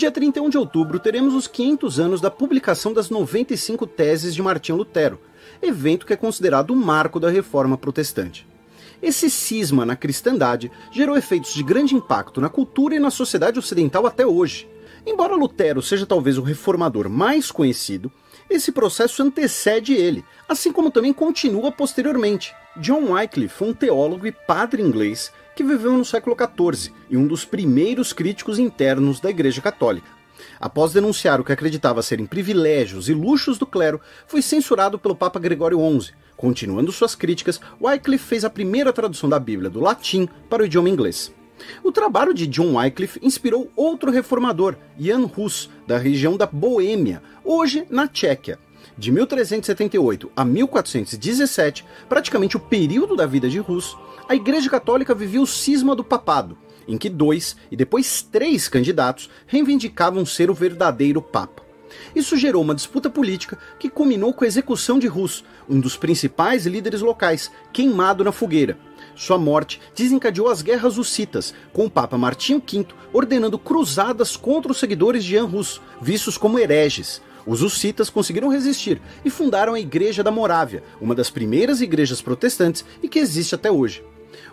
dia 31 de outubro teremos os 500 anos da publicação das 95 teses de Martinho Lutero, evento que é considerado o marco da reforma protestante. Esse cisma na cristandade gerou efeitos de grande impacto na cultura e na sociedade ocidental até hoje. Embora Lutero seja talvez o reformador mais conhecido, esse processo antecede ele, assim como também continua posteriormente. John Wycliffe um teólogo e padre inglês que viveu no século XIV e um dos primeiros críticos internos da Igreja Católica. Após denunciar o que acreditava serem privilégios e luxos do clero, foi censurado pelo Papa Gregório XI. Continuando suas críticas, Wycliffe fez a primeira tradução da Bíblia do latim para o idioma inglês. O trabalho de John Wycliffe inspirou outro reformador, Jan Hus, da região da Boêmia, hoje na Tchequia. De 1378 a 1417, praticamente o período da vida de Hus, a Igreja Católica vivia o cisma do papado, em que dois e depois três candidatos reivindicavam ser o verdadeiro Papa. Isso gerou uma disputa política que culminou com a execução de Rus, um dos principais líderes locais, queimado na fogueira. Sua morte desencadeou as guerras hussitas, com o Papa Martinho V ordenando cruzadas contra os seguidores de Jan Hus, vistos como hereges. Os hussitas conseguiram resistir e fundaram a Igreja da Morávia, uma das primeiras igrejas protestantes e que existe até hoje.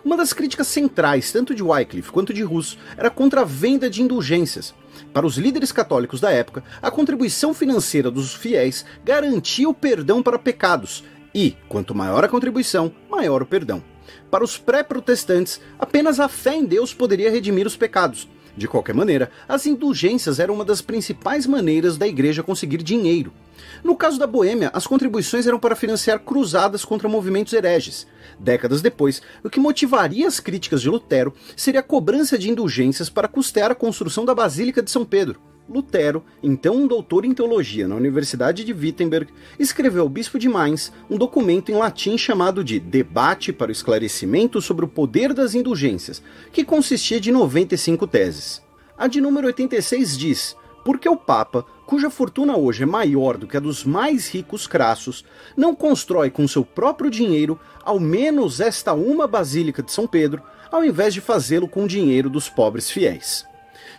Uma das críticas centrais, tanto de Wycliffe quanto de Russo, era contra a venda de indulgências. Para os líderes católicos da época, a contribuição financeira dos fiéis garantia o perdão para pecados, e, quanto maior a contribuição, maior o perdão. Para os pré-protestantes, apenas a fé em Deus poderia redimir os pecados. De qualquer maneira, as indulgências eram uma das principais maneiras da igreja conseguir dinheiro. No caso da Boêmia, as contribuições eram para financiar cruzadas contra movimentos hereges. Décadas depois, o que motivaria as críticas de Lutero seria a cobrança de indulgências para custear a construção da Basílica de São Pedro. Lutero, então um doutor em teologia na Universidade de Wittenberg, escreveu ao bispo de Mainz um documento em latim chamado de Debate para o Esclarecimento sobre o Poder das Indulgências, que consistia de 95 teses. A de número 86 diz: Porque o Papa, cuja fortuna hoje é maior do que a dos mais ricos crassos, não constrói com seu próprio dinheiro ao menos esta uma Basílica de São Pedro, ao invés de fazê-lo com o dinheiro dos pobres fiéis.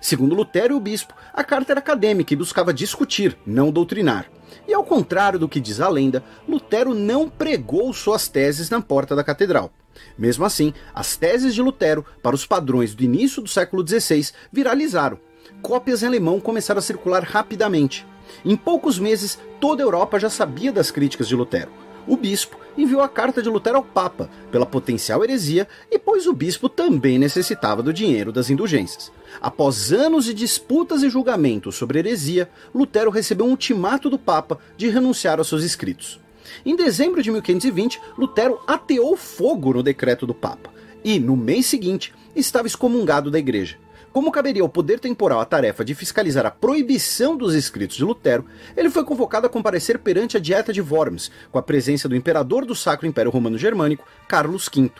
Segundo Lutero e o bispo, a carta era acadêmica e buscava discutir, não doutrinar. E ao contrário do que diz a lenda, Lutero não pregou suas teses na porta da catedral. Mesmo assim, as teses de Lutero, para os padrões do início do século XVI, viralizaram. Cópias em alemão começaram a circular rapidamente. Em poucos meses, toda a Europa já sabia das críticas de Lutero o bispo enviou a carta de Lutero ao Papa pela potencial heresia e pois o bispo também necessitava do dinheiro das indulgências. Após anos de disputas e julgamentos sobre heresia, Lutero recebeu um ultimato do Papa de renunciar aos seus escritos. Em dezembro de 1520, Lutero ateou fogo no decreto do Papa e, no mês seguinte, estava excomungado da igreja. Como caberia ao poder temporal a tarefa de fiscalizar a proibição dos escritos de Lutero, ele foi convocado a comparecer perante a Dieta de Worms, com a presença do imperador do Sacro Império Romano Germânico, Carlos V.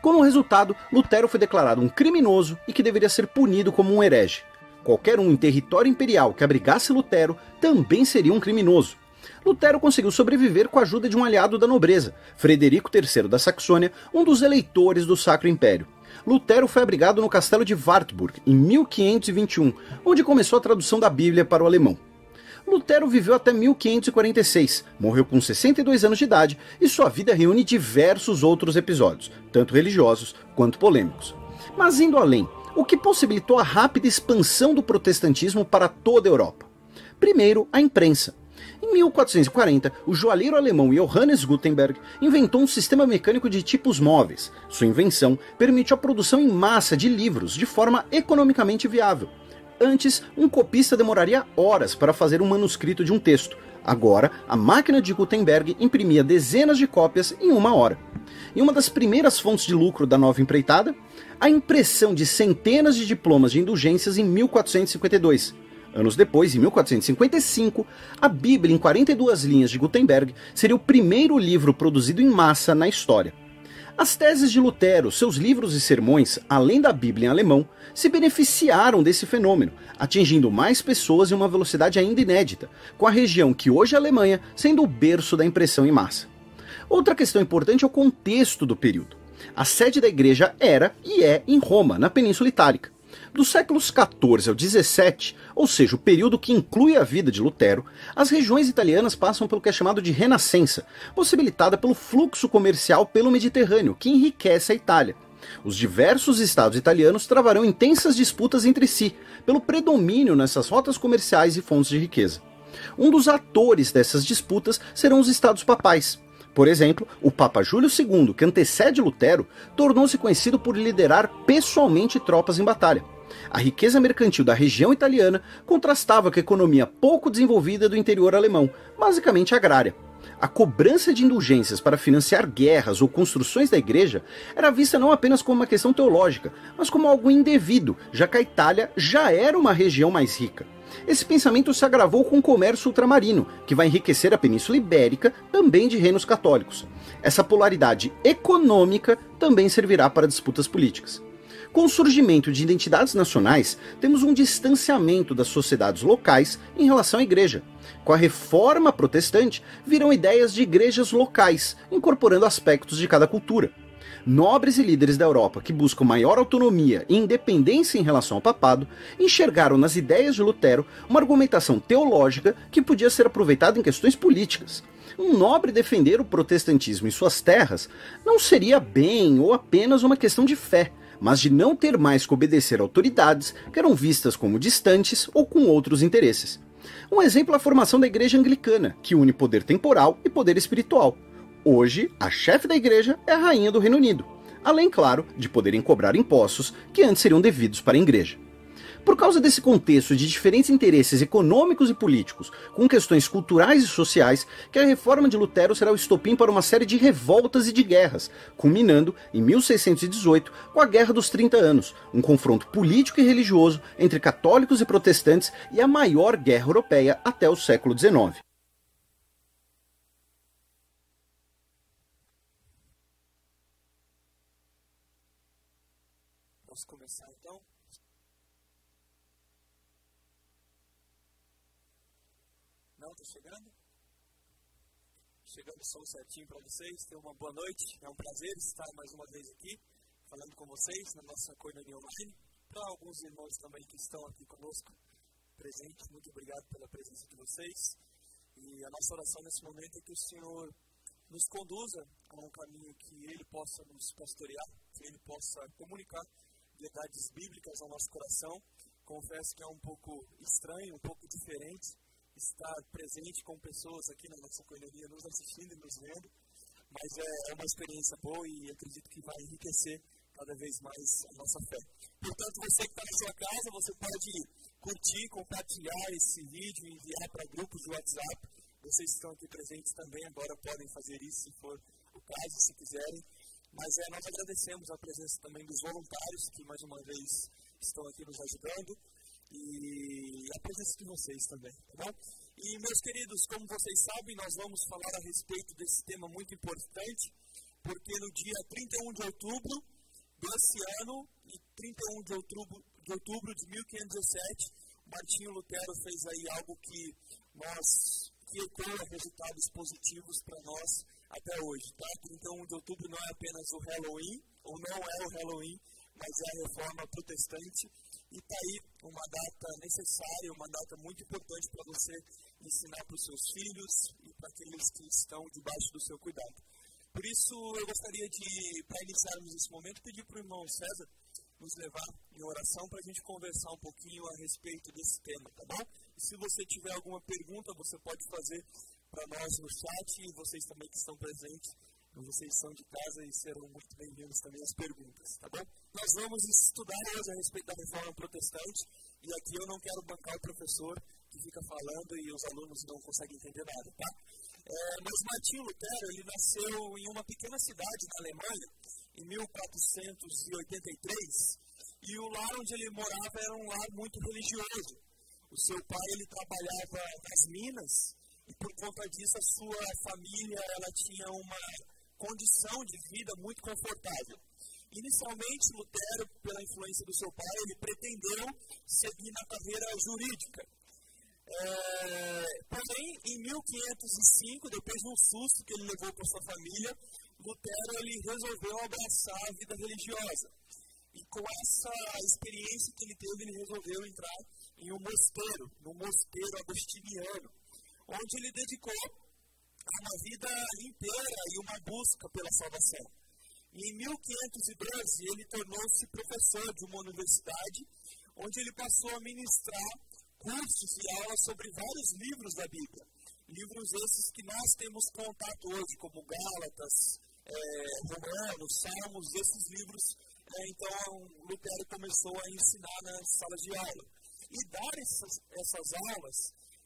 Como resultado, Lutero foi declarado um criminoso e que deveria ser punido como um herege. Qualquer um em território imperial que abrigasse Lutero também seria um criminoso. Lutero conseguiu sobreviver com a ajuda de um aliado da nobreza, Frederico III da Saxônia, um dos eleitores do Sacro Império. Lutero foi abrigado no castelo de Wartburg em 1521, onde começou a tradução da Bíblia para o alemão. Lutero viveu até 1546, morreu com 62 anos de idade e sua vida reúne diversos outros episódios, tanto religiosos quanto polêmicos. Mas indo além, o que possibilitou a rápida expansão do protestantismo para toda a Europa? Primeiro, a imprensa. Em 1440, o joalheiro alemão Johannes Gutenberg inventou um sistema mecânico de tipos móveis. Sua invenção permitiu a produção em massa de livros de forma economicamente viável. Antes, um copista demoraria horas para fazer um manuscrito de um texto. Agora, a máquina de Gutenberg imprimia dezenas de cópias em uma hora. E uma das primeiras fontes de lucro da nova empreitada, a impressão de centenas de diplomas de indulgências em 1452, Anos depois, em 1455, a Bíblia em 42 linhas de Gutenberg seria o primeiro livro produzido em massa na história. As teses de Lutero, seus livros e sermões, além da Bíblia em alemão, se beneficiaram desse fenômeno, atingindo mais pessoas em uma velocidade ainda inédita, com a região que hoje é a Alemanha sendo o berço da impressão em massa. Outra questão importante é o contexto do período. A sede da igreja era e é em Roma, na Península Itálica. Dos séculos 14 ao 17, ou seja, o período que inclui a vida de Lutero, as regiões italianas passam pelo que é chamado de Renascença, possibilitada pelo fluxo comercial pelo Mediterrâneo, que enriquece a Itália. Os diversos estados italianos travarão intensas disputas entre si, pelo predomínio nessas rotas comerciais e fontes de riqueza. Um dos atores dessas disputas serão os estados papais. Por exemplo, o Papa Júlio II, que antecede Lutero, tornou-se conhecido por liderar pessoalmente tropas em batalha. A riqueza mercantil da região italiana contrastava com a economia pouco desenvolvida do interior alemão, basicamente agrária. A cobrança de indulgências para financiar guerras ou construções da igreja era vista não apenas como uma questão teológica, mas como algo indevido, já que a Itália já era uma região mais rica. Esse pensamento se agravou com o comércio ultramarino, que vai enriquecer a Península Ibérica, também de reinos católicos. Essa polaridade econômica também servirá para disputas políticas. Com o surgimento de identidades nacionais, temos um distanciamento das sociedades locais em relação à igreja. Com a reforma protestante, viram ideias de igrejas locais, incorporando aspectos de cada cultura nobres e líderes da Europa que buscam maior autonomia e independência em relação ao papado enxergaram nas ideias de Lutero uma argumentação teológica que podia ser aproveitada em questões políticas. Um nobre defender o protestantismo em suas terras não seria bem ou apenas uma questão de fé, mas de não ter mais que obedecer autoridades que eram vistas como distantes ou com outros interesses. Um exemplo é a formação da Igreja Anglicana, que une poder temporal e poder espiritual. Hoje, a chefe da igreja é a rainha do Reino Unido, além, claro, de poderem cobrar impostos que antes seriam devidos para a igreja. Por causa desse contexto de diferentes interesses econômicos e políticos, com questões culturais e sociais, que a reforma de Lutero será o estopim para uma série de revoltas e de guerras, culminando em 1618 com a Guerra dos 30 Anos, um confronto político e religioso entre católicos e protestantes e a maior guerra europeia até o século XIX. Posso começar então? Não, tá chegando? Chegando som certinho para vocês. Tenham uma boa noite. É um prazer estar mais uma vez aqui, falando com vocês na nossa Cornelia Online. Para alguns irmãos também que estão aqui conosco presentes, muito obrigado pela presença de vocês. E a nossa oração nesse momento é que o Senhor nos conduza a um caminho que Ele possa nos pastorear, que Ele possa comunicar verdades bíblicas ao nosso coração. Confesso que é um pouco estranho, um pouco diferente estar presente com pessoas aqui na nossa correria, nos assistindo e nos vendo, mas é, é uma experiência boa e acredito que vai enriquecer cada vez mais a nossa fé. Portanto, você que está na sua casa, você pode curtir, compartilhar esse vídeo, enviar para grupos de WhatsApp. Vocês que estão aqui presentes também agora podem fazer isso se for o caso, se quiserem. Mas é, nós agradecemos a presença também dos voluntários que mais uma vez estão aqui nos ajudando e a presença de vocês também, tá bom? E meus queridos, como vocês sabem, nós vamos falar a respeito desse tema muito importante, porque no dia 31 de outubro desse ano e 31 de outubro de, outubro de 1517, Martinho Lutero fez aí algo que nós que ecoa resultados positivos para nós até hoje, tá? 31 de outubro não é apenas o Halloween, ou não é o Halloween, mas é a reforma protestante. E está aí uma data necessária, uma data muito importante para você ensinar para os seus filhos e para aqueles que estão debaixo do seu cuidado. Por isso, eu gostaria de, para iniciarmos esse momento, pedir para o irmão César nos levar em oração para a gente conversar um pouquinho a respeito desse tema, tá bom? E se você tiver alguma pergunta, você pode fazer para nós no chat e vocês também que estão presentes. Vocês são de casa e serão muito bem-vindos também às perguntas, tá bom? Nós vamos estudar hoje a respeito da reforma protestante e aqui eu não quero bancar o professor que fica falando e os alunos não conseguem entender nada, tá? É, mas Martinho Lutero, ele nasceu em uma pequena cidade na Alemanha em 1483 e o lar onde ele morava era um lar muito religioso. O seu pai ele trabalhava nas minas e por conta disso a sua família ela tinha uma condição de vida muito confortável. Inicialmente, Lutero, pela influência do seu pai, ele pretendeu seguir na carreira jurídica. É, porém, em 1505, depois de um susto que ele levou para sua família, Lutero ele resolveu abraçar a vida religiosa. E com essa experiência que ele teve, ele resolveu entrar em um mosteiro, no mosteiro agostiniano, onde ele dedicou uma vida inteira e uma busca pela salvação. Em 1512, ele tornou-se professor de uma universidade, onde ele passou a ministrar cursos e aulas sobre vários livros da Bíblia. Livros esses que nós temos contato hoje, como Gálatas, é, Romanos, Salmos, esses livros. É, então, Lutero começou a ensinar nas salas de aula. E dar essas, essas aulas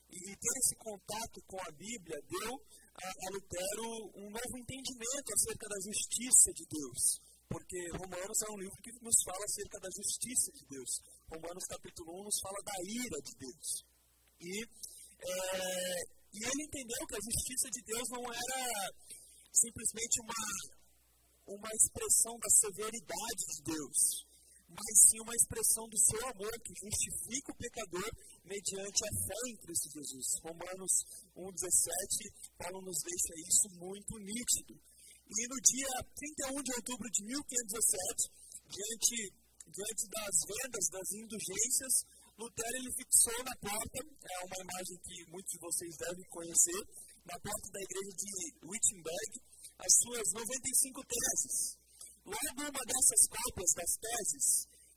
e ter esse contato com a Bíblia deu a, a Lutero um novo entendimento acerca da justiça de Deus. Porque Romanos é um livro que nos fala acerca da justiça de Deus. Romanos capítulo 1 nos fala da ira de Deus. E, é, e ele entendeu que a justiça de Deus não era simplesmente uma, uma expressão da severidade de Deus, mas sim uma expressão do seu amor que justifica o pecador mediante a fé em Cristo Jesus. Romanos 1,17, Paulo nos deixa isso muito nítido. E no dia 31 de outubro de 1517, diante, diante das vendas, das indulgências, Lutero ele fixou na porta, é uma imagem que muitos de vocês devem conhecer, na porta da igreja de Wittenberg, as suas 95 teses. Logo, uma dessas cópias das teses,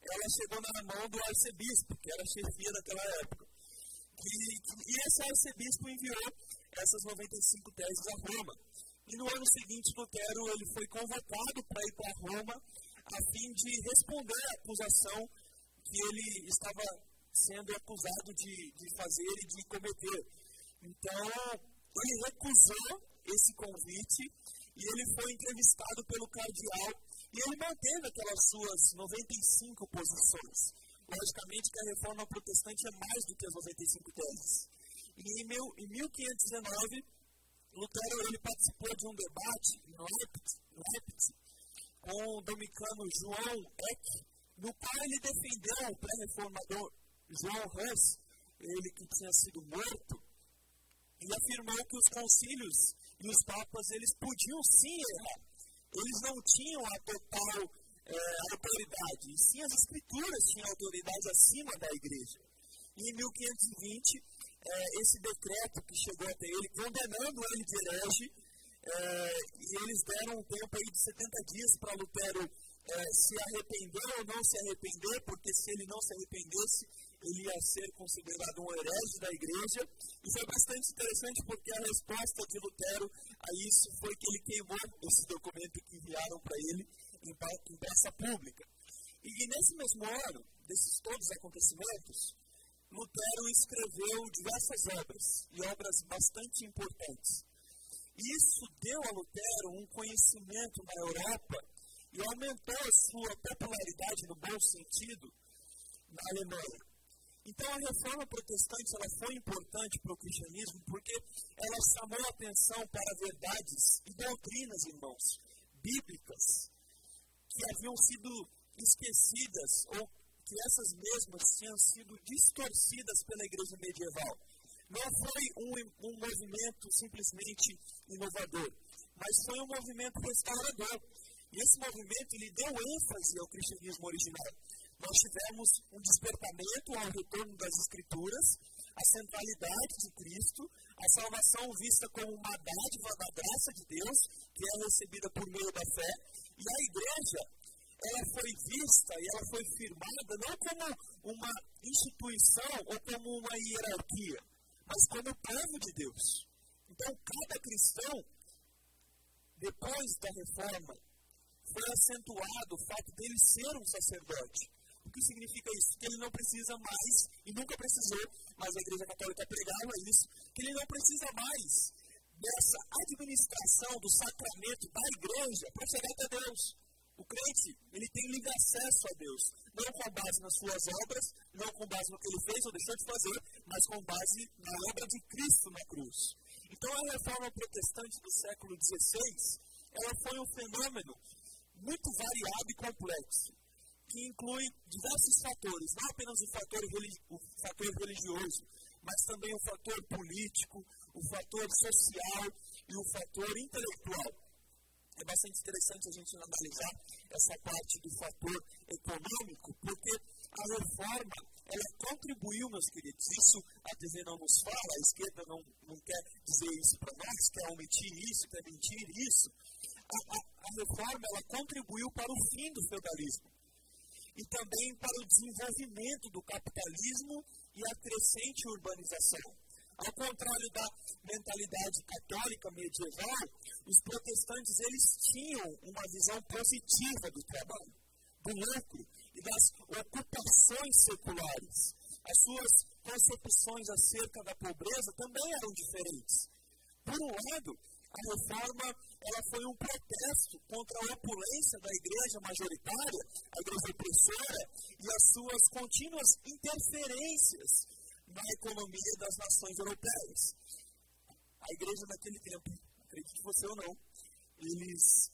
ela chegou na mão do arcebispo, que era chefia daquela época. E, e esse arcebispo enviou essas 95 teses a Roma. E no ano seguinte, Lutero ele foi convocado para ir para Roma a fim de responder à acusação que ele estava sendo acusado de, de fazer e de cometer. Então, ele recusou esse convite e ele foi entrevistado pelo cardeal e ele manteve aquelas suas 95 posições. Logicamente que a reforma protestante é mais do que as 95 teses. E em, mil, em 1519, Lutero ele participou de um debate em Leipzig, com o dominicano João Eck, no qual ele defendeu o pré-reformador João Hus, ele que tinha sido morto, e afirmou que os concílios e os papas eles podiam sim errar eles não tinham a total é, autoridade, e sim as escrituras tinham autoridade acima da igreja. E em 1520, é, esse decreto que chegou até ele, condenando ele de herege, é, e eles deram um tempo aí de 70 dias para Lutero é, se arrepender ou não se arrepender, porque se ele não se arrependesse, ele ia ser considerado um herege da igreja. E foi bastante interessante porque a resposta de Lutero a isso foi que ele queimou esse documento que enviaram para ele em, praça pública. E, e nesse mesmo ano, desses todos os acontecimentos, Lutero escreveu diversas obras, e obras bastante importantes. Isso deu a Lutero um conhecimento na Europa e aumentou a sua popularidade, no bom sentido, na Alemanha. Então a reforma protestante ela foi importante para o cristianismo porque ela chamou a atenção para verdades e doutrinas, irmãos, bíblicas, que haviam sido esquecidas ou que essas mesmas tinham sido distorcidas pela igreja medieval. Não foi um, um movimento simplesmente inovador, mas foi um movimento restaurador. E esse movimento ele deu ênfase ao cristianismo original nós tivemos um despertamento ao retorno das Escrituras, a centralidade de Cristo, a salvação vista como uma dádiva da graça de Deus, que é recebida por meio da fé, e a igreja, ela foi vista e ela foi firmada não como uma instituição ou como uma hierarquia, mas como o povo de Deus. Então, cada cristão, depois da reforma, foi acentuado o fato dele ser um sacerdote. O que significa isso? Que ele não precisa mais, e nunca precisou, mas a Igreja Católica pregava isso, que ele não precisa mais dessa administração do sacramento da igreja para chegar até Deus. O crente, ele tem livre acesso a Deus, não com base nas suas obras, não com base no que ele fez ou deixou de fazer, mas com base na obra de Cristo na cruz. Então, a reforma protestante do século XVI, ela foi um fenômeno muito variado e complexo que inclui diversos fatores, não apenas o fator, o fator religioso, mas também o fator político, o fator social e o fator intelectual. é bastante interessante a gente analisar essa parte do fator econômico, porque a reforma ela contribuiu, meus queridos. Isso a TV não nos fala, a esquerda não, não quer dizer isso para nós, quer omitir isso, quer mentir isso. A, a, a reforma ela contribuiu para o fim do feudalismo e também para o desenvolvimento do capitalismo e a crescente urbanização. Ao contrário da mentalidade católica medieval, os protestantes eles tinham uma visão positiva do trabalho, do lucro e das ocupações seculares. As suas concepções acerca da pobreza também eram diferentes. Por um lado, a reforma ela foi um protesto contra a opulência da igreja majoritária, a igreja opressora, e as suas contínuas interferências na economia das nações europeias. A igreja naquele tempo, acredite você ou não, eles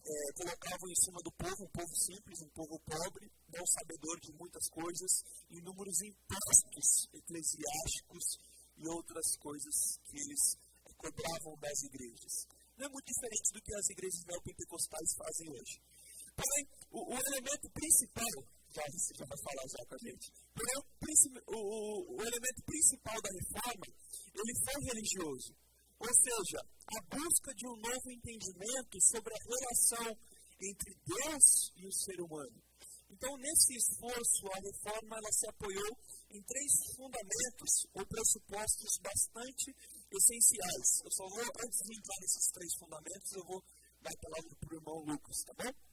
é, colocavam em cima do povo, um povo simples, um povo pobre, não sabedor de muitas coisas, inúmeros impostos eclesiásticos e outras coisas que eles cobravam das igrejas. Não é muito diferente do que as igrejas neopentecostais fazem hoje. Porém, o, o elemento principal já, já vai falar já com a gente. O, o, o elemento principal da reforma, ele foi religioso. Ou seja, a busca de um novo entendimento sobre a relação entre Deus e o ser humano. Então, nesse esforço, a reforma ela se apoiou em três fundamentos ou pressupostos bastante essenciais. Eu só vou, antes de entrar nesses três fundamentos, eu vou dar a palavra para o irmão Lucas, tá bom?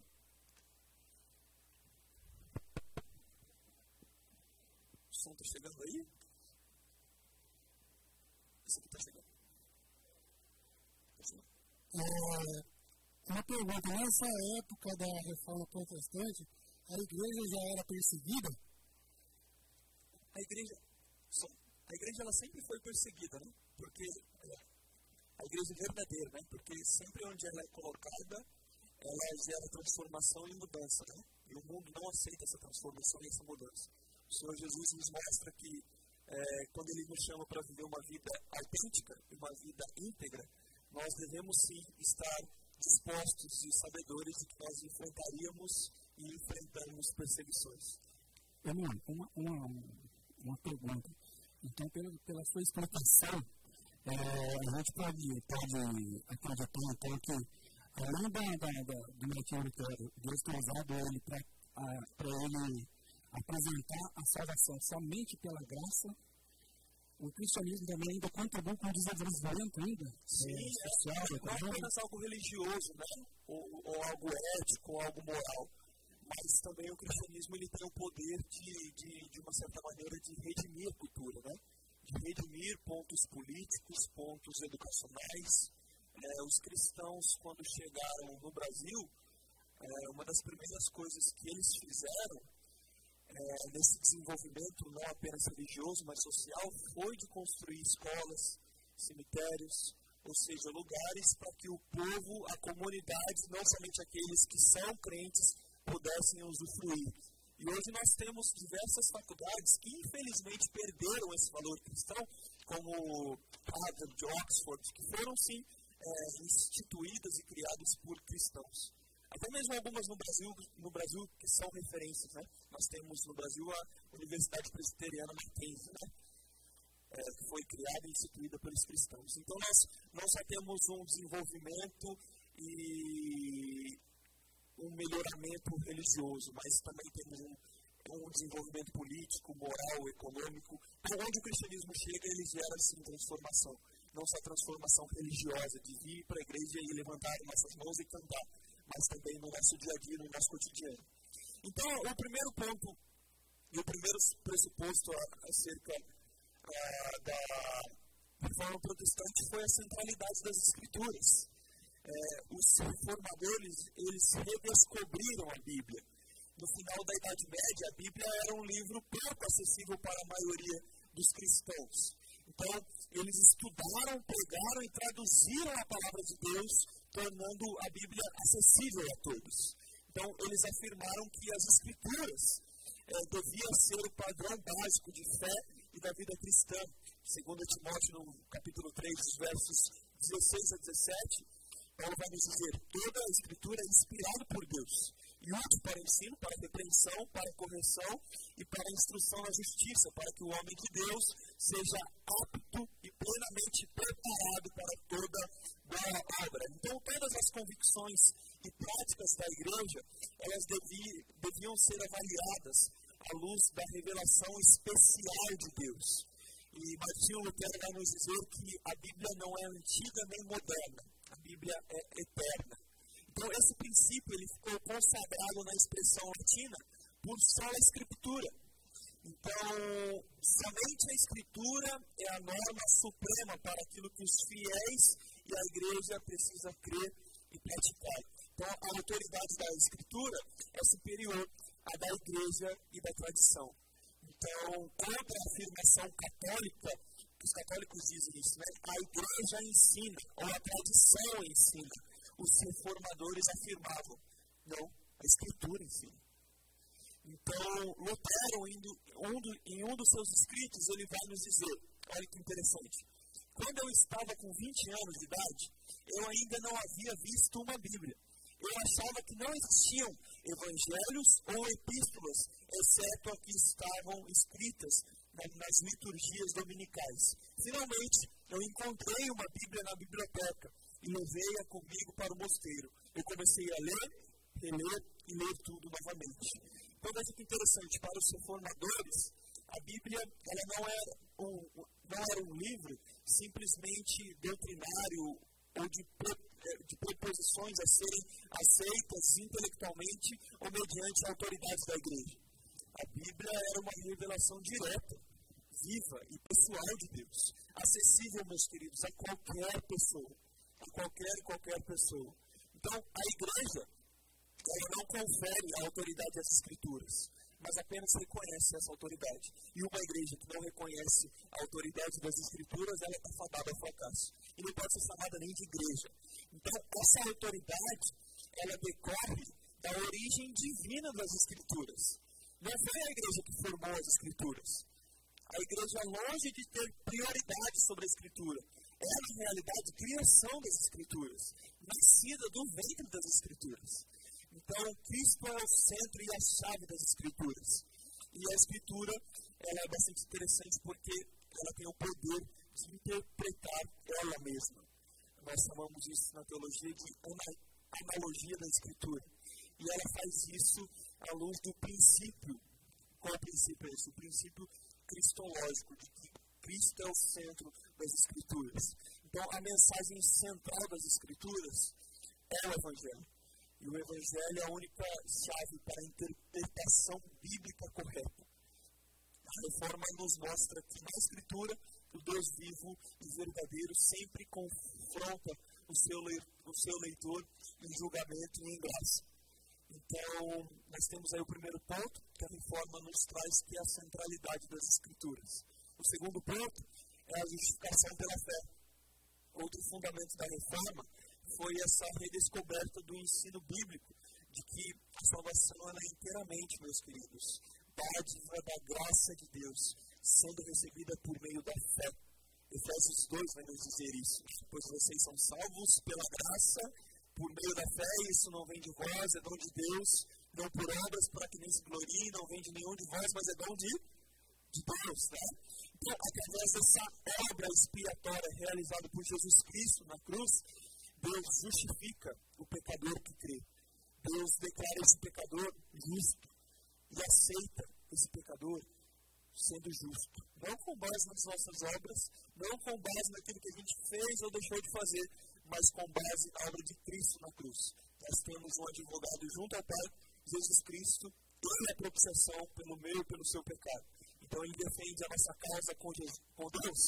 som está chegando aí? Esse aqui está chegando. Tá chegando. É, uma pergunta: nessa época da reforma protestante, a igreja já era perseguida? A igreja, a igreja ela sempre foi perseguida, né? Porque é, a igreja verdadeira, né? Porque sempre onde ela é colocada, ela gera transformação e mudança, né? E o mundo não aceita essa transformação e essa mudança. O Senhor Jesus nos mostra que é, quando Ele nos chama para viver uma vida autêntica, uma vida íntegra, nós devemos sim estar dispostos e sabedores de que nós enfrentaríamos e enfrentamos perseguições. Irmão, uma, uma, uma pergunta. Então, pela, pela sua explicação, é, a gente pode, pode acreditar então que, além da, da, da, do motivo que Deus tem usado ele para ele apresentar a salvação somente pela graça, o cristianismo também ainda contribui com o desenvolvimento ainda, Sim, é, social, é, não é apenas algo religioso, né? ou, ou algo ético, ou algo moral, mas também o cristianismo ele tem o poder de, de, de uma certa maneira, de redimir a cultura, né? Redimir pontos políticos, pontos educacionais. É, os cristãos, quando chegaram no Brasil, é, uma das primeiras coisas que eles fizeram é, nesse desenvolvimento não apenas religioso, mas social, foi de construir escolas, cemitérios, ou seja, lugares para que o povo, a comunidade, não somente aqueles que são crentes, pudessem usufruir. E hoje nós temos diversas faculdades que infelizmente perderam esse valor cristão, como Harvard, Oxford, que foram sim é, instituídas e criadas por cristãos. Até mesmo algumas no Brasil, no Brasil que são referências, né? Nós temos no Brasil a Universidade Presbiteriana Mackenzie, né? É, que foi criada e instituída pelos cristãos. Então nós não só temos um desenvolvimento e um melhoramento religioso, mas também temos um, um desenvolvimento político, moral, econômico. Onde o cristianismo chega, ele gera sim transformação. Não só transformação religiosa, de vir para a igreja e levantar nossas mãos e cantar, mas também no nosso dia a dia, no nosso cotidiano. Então, o primeiro ponto e o primeiro pressuposto acerca ah, da reforma protestante foi a centralidade das escrituras. É, os reformadores, eles redescobriram a Bíblia. No final da Idade Média, a Bíblia era um livro pouco acessível para a maioria dos cristãos. Então, eles estudaram, pegaram e traduziram a palavra de Deus tornando a Bíblia acessível a todos. Então, eles afirmaram que as Escrituras é, deviam ser o padrão básico de fé e da vida cristã. Segundo Timóteo, no capítulo 3, versos 16 a 17, Paulo vai nos dizer: toda a Escritura é inspirada por Deus e útil para ensino, para repreensão, para correção e para instrução na justiça, para que o homem de Deus seja apto e plenamente preparado para toda boa obra. Então, todas as convicções e práticas da igreja, elas deviam, deviam ser avaliadas à luz da revelação especial de Deus. E Martinho Lutero vai nos dizer que a Bíblia não é antiga nem moderna, a Bíblia é eterna. Então, esse princípio ele ficou consagrado na expressão latina por só a Escritura. Então, somente a Escritura é a norma suprema para aquilo que os fiéis e a igreja precisam crer e praticar. Então, a autoridade da Escritura é superior à da igreja e da tradição. Então, contra a afirmação católica, os católicos dizem isso, né? a igreja ensina, ou a tradição ensina os reformadores afirmavam. Não, a Escritura ensina. Então, Lutero, em um dos seus escritos, ele vai nos dizer: olha que interessante. Quando eu estava com 20 anos de idade, eu ainda não havia visto uma Bíblia. Eu achava que não existiam evangelhos ou epístolas, exceto as que estavam escritas nas liturgias dominicais. Finalmente, eu encontrei uma Bíblia na biblioteca e levei-a comigo para o mosteiro. Eu comecei a ler, reler e ler tudo novamente. Então, veja que interessante, para os reformadores, a Bíblia ela não, era um, não era um livro simplesmente doutrinário ou de, eh, de proposições a serem aceitas intelectualmente ou mediante a autoridade da igreja. A Bíblia era uma revelação direta, viva e pessoal de Deus, acessível, meus queridos, a qualquer pessoa a qualquer e qualquer pessoa. Então, a igreja, ela não confere a autoridade das escrituras, mas apenas reconhece essa autoridade. E uma igreja que não reconhece a autoridade das escrituras, ela está fadada ao fracasso. E não pode ser chamada nem de igreja. Então, essa autoridade, ela decorre da origem divina das escrituras. Não foi a igreja que formou as escrituras. A igreja, longe de ter prioridade sobre a escritura, é, na realidade, criação das Escrituras, nascida do ventre das Escrituras. Então, Cristo é o centro e a chave das Escrituras. E a Escritura ela é bastante interessante porque ela tem o poder de interpretar ela mesma. Nós chamamos isso na teologia de analogia da Escritura. E ela faz isso à luz do princípio. Qual é princípio é esse? O princípio cristológico, de que Cristo é o centro das Escrituras. Então, a mensagem central das Escrituras é o Evangelho. E o Evangelho é a única chave para a interpretação bíblica correta. A reforma nos mostra que na Escritura, o Deus vivo e verdadeiro sempre confronta o seu, o seu leitor em julgamento e em graça. Então, nós temos aí o primeiro ponto, que a reforma nos traz, que é a centralidade das Escrituras. O segundo ponto é a justificação pela fé. Outro fundamento da reforma foi essa redescoberta do ensino bíblico, de que a salvação é inteiramente, meus queridos, dádiva da graça de Deus, sendo recebida por meio da fé. Efésios 2 vai nos dizer isso. Pois vocês são salvos pela graça, por meio da fé, isso não vem de vós, é dom de Deus, não por obras para que nem se gloriem, não vem de nenhum de vós, mas é dom de, de Deus, né? Então, através dessa obra expiatória realizada por Jesus Cristo na cruz, Deus justifica o pecador que crê. Deus declara esse pecador justo e aceita esse pecador sendo justo. Não com base nas nossas obras, não com base naquilo que a gente fez ou deixou de fazer, mas com base na obra de Cristo na cruz. Nós temos um advogado junto ao Pai, Jesus Cristo, ele é a propiciação pelo meu e pelo seu pecado. Então ele defende a nossa causa com, Jesus, com Deus,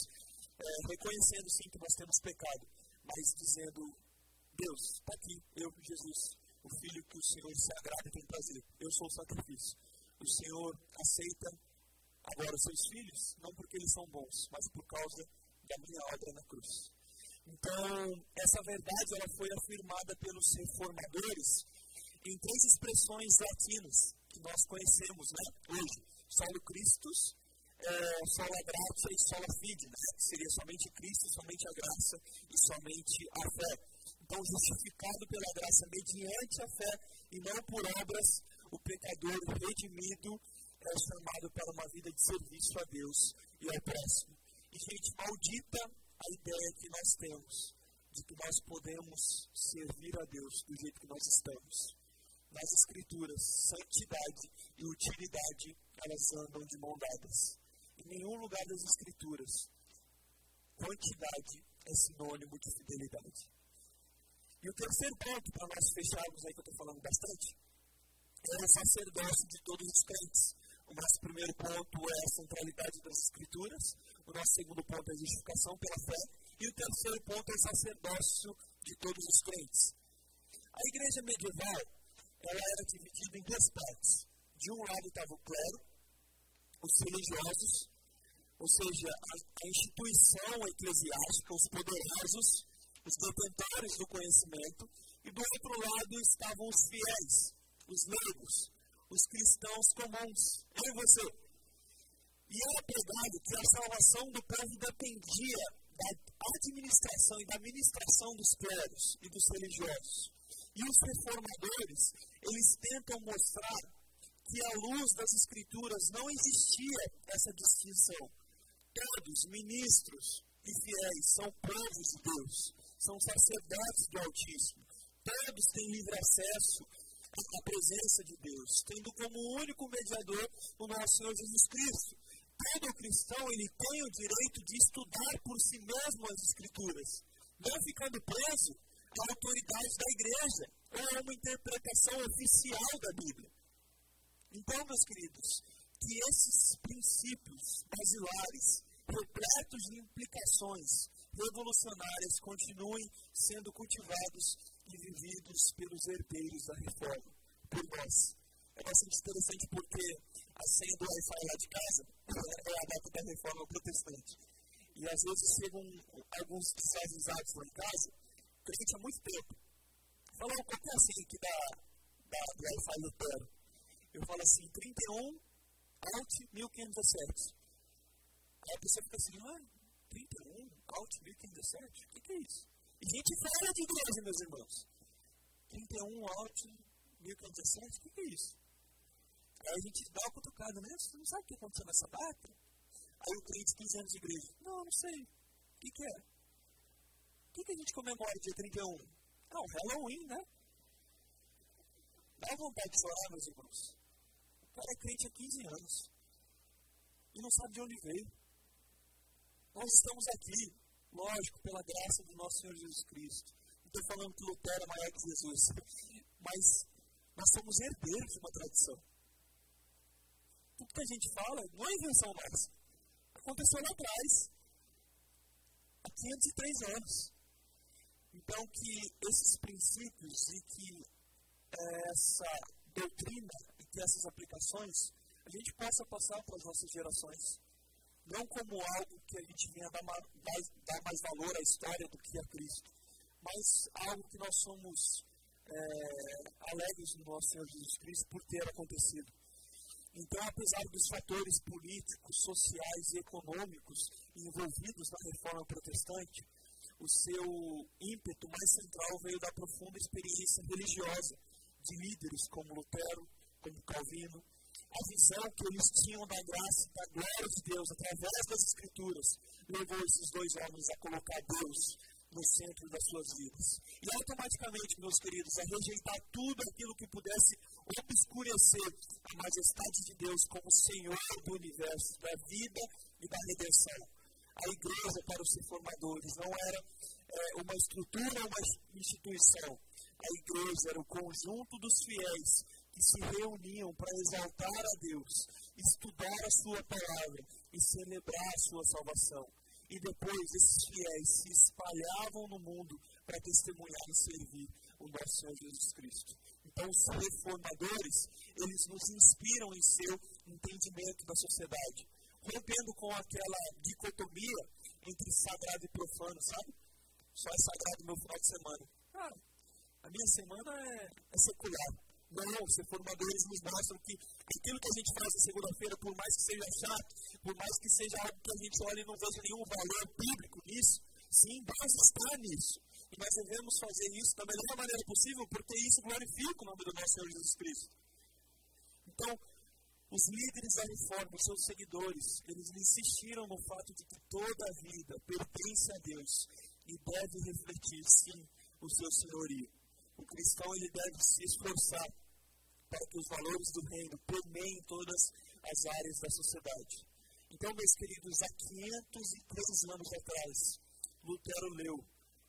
é, reconhecendo sim que nós temos pecado, mas dizendo: Deus, está aqui, eu, Jesus, o Filho que o Senhor se agrada e tem prazer. Eu sou o sacrifício. O Senhor aceita agora os seus filhos, não porque eles são bons, mas por causa da minha obra na cruz. Então, essa verdade ela foi afirmada pelos reformadores em três expressões latinas que nós conhecemos né, hoje. Solo Christus, é, sola gratia e sola fide, né? que seria somente Cristo, somente a graça e somente a fé. Então, justificado pela graça mediante a fé e não por obras, o pecador redimido é chamado para uma vida de serviço a Deus e ao próximo. E, gente, maldita a ideia que nós temos de que nós podemos servir a Deus do jeito que nós estamos. Nas Escrituras, santidade e utilidade, elas andam de mão dadas. Em nenhum lugar das Escrituras, quantidade é sinônimo de fidelidade. E o terceiro ponto, para nós fecharmos aí, que eu estou falando bastante, é o sacerdócio de todos os crentes. O nosso primeiro ponto é a centralidade das Escrituras, o nosso segundo ponto é a justificação pela fé, e o terceiro ponto é o sacerdócio de todos os crentes. A igreja medieval, ela era dividida em duas partes. De um lado estava o clero, os religiosos, ou seja, a, a instituição eclesiástica, os poderosos, os detentores do conhecimento, e do outro lado estavam os fiéis, os leigos, os cristãos comuns, eu e você. E era pregado que a salvação do povo dependia da administração e da ministração dos clérigos e dos religiosos. E os reformadores, eles tentam mostrar que à luz das escrituras não existia essa distinção. Todos, ministros e fiéis, são povos de Deus, são sacerdotes do Altíssimo. Todos têm livre acesso à presença de Deus, tendo como único mediador o nosso Senhor Jesus Cristo. Todo cristão ele tem o direito de estudar por si mesmo as Escrituras, não ficando preso à autoridade da igreja ou a uma interpretação oficial da Bíblia. Então, meus queridos, que esses princípios basilares, repletos de implicações revolucionárias, continuem sendo cultivados e vividos pelos herdeiros da reforma, por nós. É bastante interessante porque a senha do Wi-Fi lá de casa é a data da reforma protestante. E às vezes chegam alguns que fazem usados lá em casa, crente há muito tempo. Fala, qual é a senha que dá, dá do Wi-Fi Lutero? eu falo assim, 31 Alt 1517. Aí a pessoa fica assim, ah, 31 Alt 1517? O que, que é isso? E gente fala de igreja, meus irmãos. 31 Alt 1517? O que, que é isso? Aí a gente dá uma cutucada, né? Você não sabe o que aconteceu nessa data? Aí o crente, 15 anos de igreja. Não, não sei. O que, que é? O que, que a gente comemora dia 31? Não, Halloween, né? Dá vontade de chorar, meus irmãos cara é crente há 15 anos e não sabe de onde veio. Nós estamos aqui, lógico, pela graça do nosso Senhor Jesus Cristo. Não estou falando que Lutero é maior que Jesus, mas nós somos herdeiros de uma tradição. Tudo que a gente fala não é invenção nossa. Aconteceu lá atrás, há 503 anos. Então, que esses princípios e que essa doutrina que essas aplicações a gente possa passar para as nossas gerações. Não como algo que a gente venha dar mais, dar mais valor à história do que a Cristo, mas algo que nós somos é, alegres no nosso Senhor Jesus Cristo por ter acontecido. Então, apesar dos fatores políticos, sociais e econômicos envolvidos na reforma protestante, o seu ímpeto mais central veio da profunda experiência religiosa de líderes como Lutero, como Calvino, a visão que eles tinham da graça e da glória de Deus através das Escrituras levou esses dois homens a colocar Deus no centro das suas vidas. E automaticamente, meus queridos, a rejeitar tudo aquilo que pudesse obscurecer a majestade de Deus como Senhor do universo, da vida e da redenção. A igreja para os reformadores não era é, uma estrutura, uma instituição. A igreja era o conjunto dos fiéis que se reuniam para exaltar a Deus, estudar a Sua palavra e celebrar a Sua salvação. E depois esses fiéis se espalhavam no mundo para testemunhar e servir o nosso Senhor Jesus Cristo. Então, os reformadores, eles nos inspiram em seu entendimento da sociedade, rompendo com aquela dicotomia entre sagrado e profano, sabe? Só é sagrado meu final de semana. Ah, a minha semana é, é secular Não, os reformadores nos mostram que aquilo que a gente faz na segunda-feira, por mais que seja chato, por mais que seja algo que a gente olhe e não veja nenhum valor bíblico nisso, sim, Deus está nisso. E nós devemos fazer isso da melhor maneira possível, porque isso glorifica o nome do nosso Senhor Jesus Cristo. Então, os líderes da reforma, os seus seguidores, eles insistiram no fato de que toda a vida pertence a Deus e deve refletir, sim, o seu senhorio. O cristão ele deve se esforçar para que os valores do reino permeiem todas as áreas da sociedade. Então, meus queridos, há 503 anos atrás, Lutero leu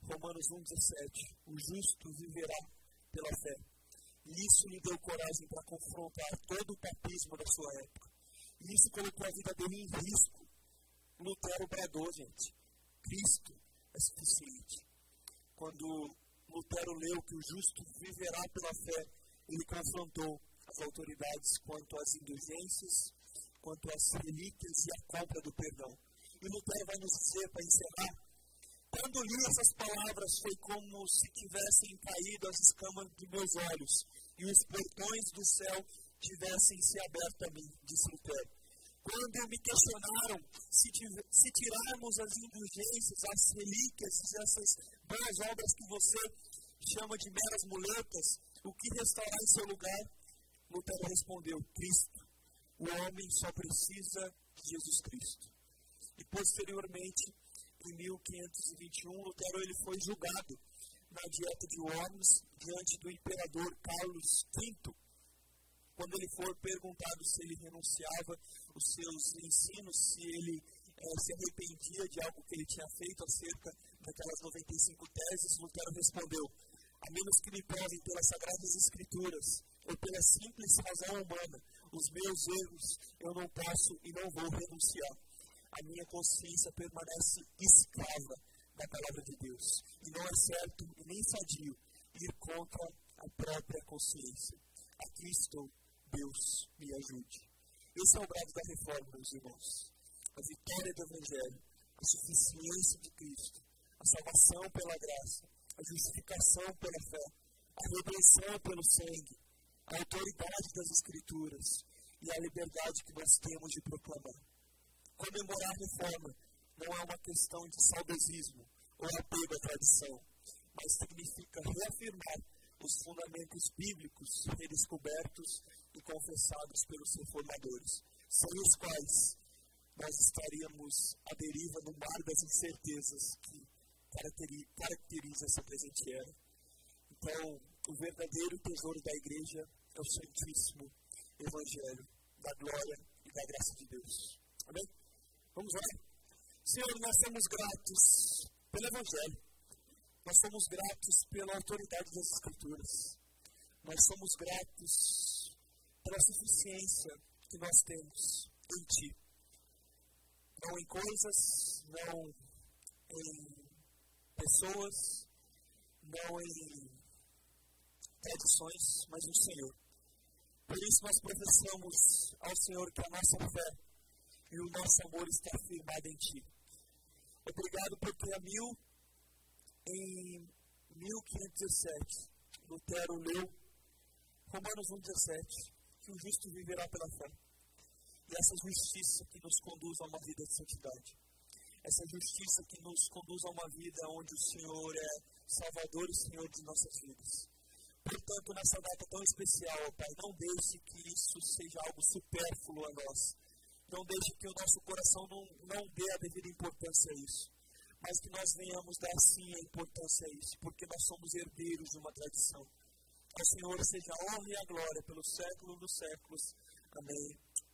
Romanos 1,17: O justo viverá pela fé. E isso lhe deu coragem para confrontar todo o papismo da sua época. E isso colocou a vida dele em risco. Lutero bradou, gente: Cristo é suficiente. Quando Lutero leu que o justo viverá pela fé, ele confrontou as autoridades quanto às indulgências, quanto às relíquias e à compra do perdão. E Lutero vai nos dizer, para encerrar, quando li essas palavras, foi como se tivessem caído as escamas de meus olhos e os portões do céu tivessem se aberto a mim, disse Lutero. Quando me questionaram se, se tirarmos as indulgências, as relíquias, essas boas obras que você chama de meras muletas, o que restará em seu lugar? Lutero respondeu: Cristo. O homem só precisa de Jesus Cristo. E posteriormente, em 1521, Lutero ele foi julgado na dieta de Worms diante do imperador Carlos V. Quando ele foi perguntado se ele renunciava os seus ensinos, se ele é, se arrependia de algo que ele tinha feito acerca daquelas 95 teses, Lutero respondeu: a menos que me provem pelas Sagradas Escrituras ou pela simples razão humana os meus erros, eu não posso e não vou renunciar. A minha consciência permanece escrava da palavra de Deus. E não é certo e nem sadio ir contra a própria consciência. Aqui estou, Deus me ajude. Esse é o brado da reforma, meus irmãos. A vitória do Evangelho, a suficiência de Cristo, a salvação pela graça, a justificação pela fé, a redenção pelo sangue, a autoridade das Escrituras e a liberdade que nós temos de proclamar. Comemorar a reforma não é uma questão de saudosismo ou apego à tradição, mas significa reafirmar os fundamentos bíblicos redescobertos e confessados pelos reformadores, sem os quais nós estaríamos à deriva no mar das incertezas que caracteriza essa presente era. Então, o verdadeiro tesouro da igreja é o Santíssimo Evangelho da glória e da graça de Deus. Amém? Vamos lá? Senhor, nós somos gratos pelo Evangelho. Nós somos gratos pela autoridade das Escrituras. Nós somos gratos pela suficiência que nós temos em Ti. Não em coisas, não em pessoas, não em tradições, mas no Senhor. Por isso nós professamos ao Senhor que a nossa fé e o nosso amor está firmado em Ti. Obrigado porque a mil, em 1517, Lutero leu Romanos 1,17 que o justo viverá pela fé. E essa justiça que nos conduz a uma vida de santidade. Essa justiça que nos conduz a uma vida onde o Senhor é Salvador e Senhor de nossas vidas. Portanto, nessa data tão especial, Pai, não deixe que isso seja algo supérfluo a nós. Não deixe que o nosso coração não, não dê a devida importância a isso. Mas que nós venhamos dar sim a importância a isso, porque nós somos herdeiros de uma tradição ao Senhor seja a honra e a glória pelos séculos dos séculos. Amém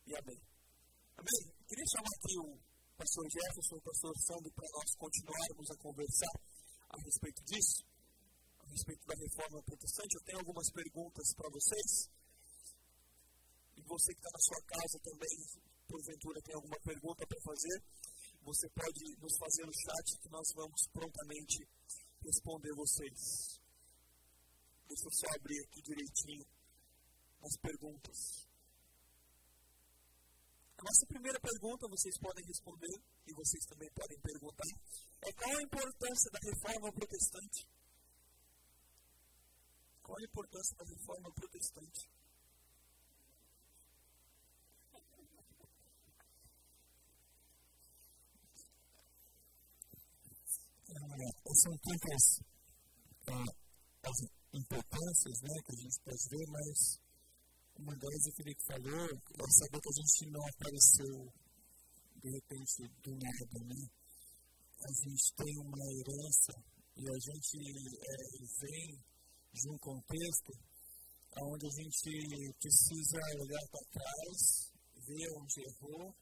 e amém. Amém? Queria chamar aqui o pastor Jefferson o pastor Sandro para nós continuarmos a conversar a respeito disso, a respeito da reforma protestante. Eu tenho algumas perguntas para vocês. E você que está na sua casa também, porventura, tem alguma pergunta para fazer, você pode nos fazer no chat que nós vamos prontamente responder vocês. Deixa eu só abrir aqui direitinho as perguntas. A nossa primeira pergunta, vocês podem responder, e vocês também podem perguntar, é qual a importância da reforma protestante? Qual a importância da reforma protestante? É, são tantas é, importâncias né, que a gente pode ver, mas uma delas o Felipe falou, é saber que a gente não apareceu de repente do nada, né? A gente tem uma herança e a gente é, vem de um contexto onde a gente precisa olhar para trás, ver onde errou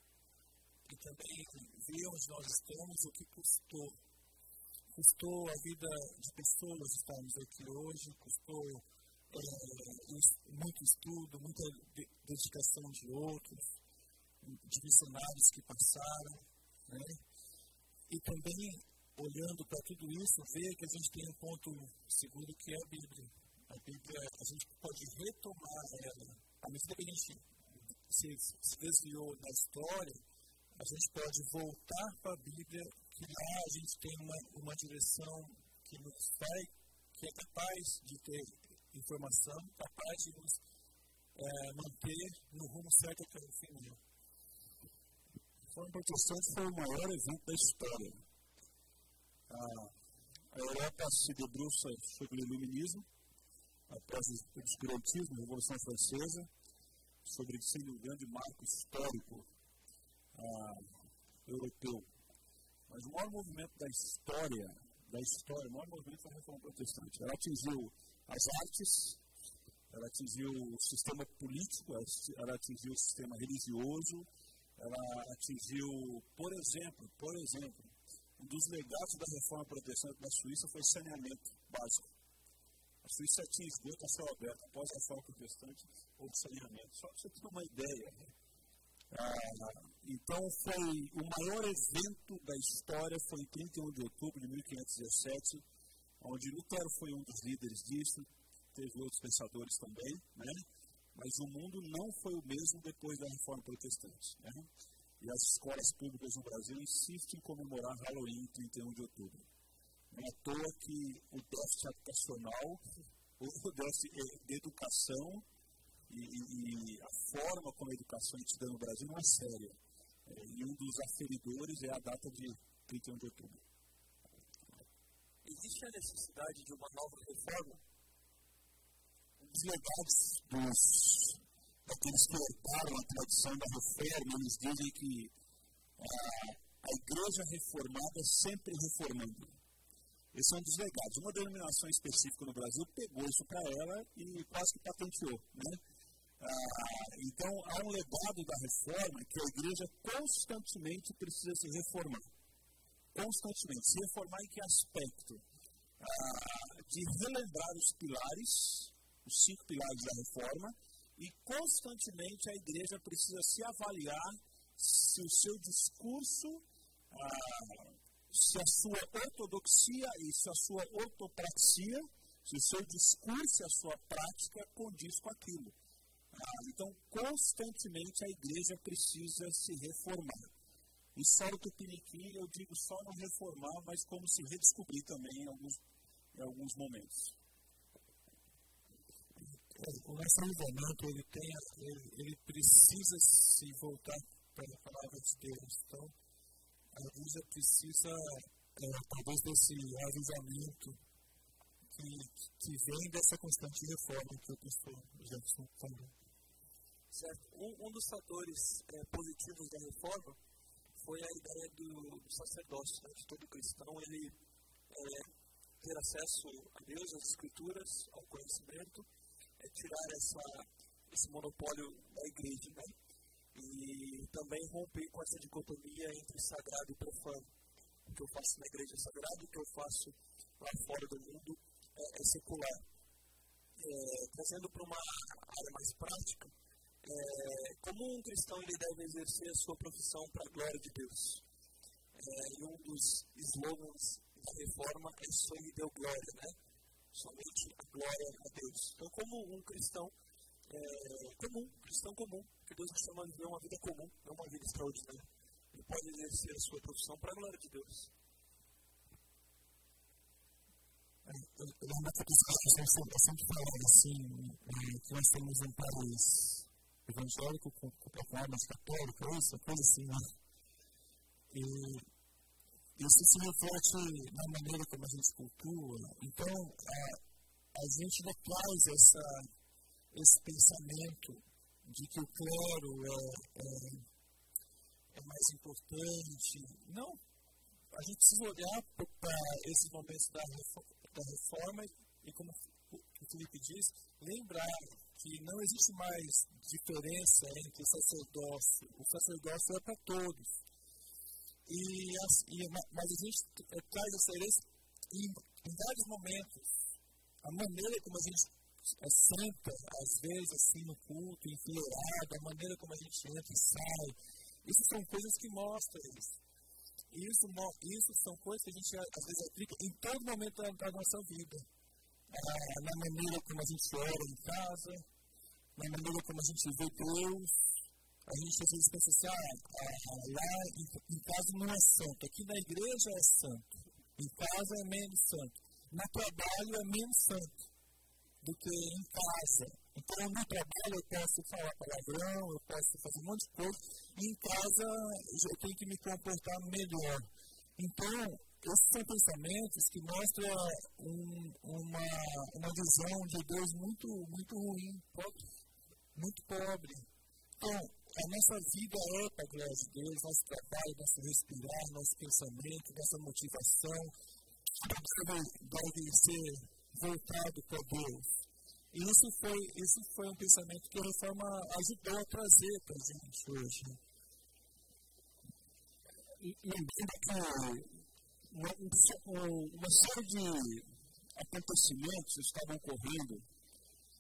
e também ver onde nós estamos, o que custou. Custou a vida de pessoas estarmos aqui hoje, custou é, muito estudo, muita dedicação de outros, de missionários que passaram, né? e também olhando para tudo isso, ver que a gente tem um ponto seguro que é a Bíblia. A Bíblia, a gente pode retomar ela. À medida que a gente se, se desviou na história, a gente pode voltar para a Bíblia, que lá a gente tem uma, uma direção que nos vai, que é capaz de ter informação, capaz de nos é, manter no rumo certo até o final. A Reforma Protestante foi o maior evento da história. A, a Europa se debruça sobre o iluminismo, após o obscurantismo, a Revolução Francesa, sobre sendo um grande marco histórico ah, europeu. Mas o maior movimento da história, da história, o maior movimento foi a Reforma Protestante. Ela atingiu as artes, ela atingiu o sistema político, ela atingiu o sistema religioso, ela atingiu, por exemplo, por exemplo, um dos legados da reforma protestante da Suíça foi saneamento básico. A Suíça tinha esgoto a céu aberto após a reforma protestante ou saneamento. Só para você ter uma ideia. Né? Ah, então, foi o maior evento da história foi em 31 de outubro de 1517, onde Lutero foi um dos líderes disso, teve outros pensadores também, né? mas o mundo não foi o mesmo depois da reforma protestante. Né? E as escolas públicas no Brasil insistem em comemorar Halloween em 31 de outubro. Não é à toa que o déficit habitacional, o déficit de educação e, e, a forma como a educação é no Brasil não é séria. É, e um dos aferidores é a data de 31 de outubro. Existe a necessidade de uma nova reforma? Os legados dos, daqueles que herdaram a tradição da reforma, eles dizem que a, a igreja reformada sempre reformando. Esse é um dos legados. Uma denominação específica no Brasil pegou isso para ela e quase que patenteou. Né? Ah, então, há um legado da reforma que a igreja constantemente precisa se reformar constantemente. Se reformar em que aspecto? Ah, de relembrar os pilares, os cinco pilares da reforma, e constantemente a igreja precisa se avaliar se o seu discurso, ah, se a sua ortodoxia e se a sua ortopraxia, se o seu discurso e a sua prática condiz com aquilo. Então, constantemente a igreja precisa se reformar. E só o Tupiniquim, eu digo só não reformar, mas como se redescobrir também em alguns, em alguns momentos. O avivamento, ele, tem, ele, ele precisa se voltar para a palavra de Deus. Então, a igreja precisa, é, talvez, desse avivamento que, que vem dessa constante reforma que o pastor Jefferson falou. Certo. Um, um dos fatores é, positivos da reforma foi a ideia do, do sacerdócio, né, de todo cristão ele é, ter acesso a Deus, às Escrituras, ao conhecimento, é tirar essa, esse monopólio da igreja, né? E também romper com essa dicotomia entre sagrado e profano. O que eu faço na igreja é sagrado, o que eu faço lá fora do mundo é, é secular. É, trazendo para uma área mais prática, é, como um cristão ele deve exercer a sua profissão para a glória de Deus. É, e um dos slogans da reforma é lhe deu glória, né? Somente a glória a Deus. Então, como um cristão é, comum, cristão comum, que Deus nos chama a viver uma vida comum, não uma vida extraordinária, ele pode exercer a sua profissão para a glória de Deus. eu que as pessoas sempre falavam assim, que nós temos um país evangélico com, com plataformas católicas, isso, coisa assim, né? E isso se reflete na maneira como a gente cultua. Então, a, a gente não traz essa, esse pensamento de que o clero é, é, é mais importante. Não. A gente precisa olhar para esses momentos da da reforma e, como o Felipe diz, lembrar que não existe mais diferença entre o sacerdócio. O sacerdócio é para todos. E, e, mas a gente é, traz essa herança em, em vários momentos. A maneira como a gente é, senta, às vezes, assim, no culto, enfileirado, a maneira como a gente entra e sai. Isso são coisas que mostram isso. Isso, isso são coisas que a gente, às vezes, aplica em todo momento da, da nossa vida na maneira como a gente ora em casa, na maneira como a gente vê Deus. A gente às vezes pensa assim, ah, ah lá em, em, casa não é santo, aqui na igreja é santo, em casa é menos santo, no trabalho é menos santo do que em casa. Então, no trabalho eu posso falar palavrão, eu posso fazer um monte de coisa, e em casa eu tenho que me comportar melhor. Então, esses são pensamentos que mostram um, uma, uma visão de Deus muito, muito ruim, muito pobre. Então, a nossa vida é para a glória de Deus, nosso trabalho, nosso respirar, nosso pensamento, nossa motivação, deve, deve ser voltado para Deus. E isso foi, isso foi um pensamento que a reforma ajudou a trazer para a gente hoje. Lembrando que uma, uma série de acontecimentos estavam ocorrendo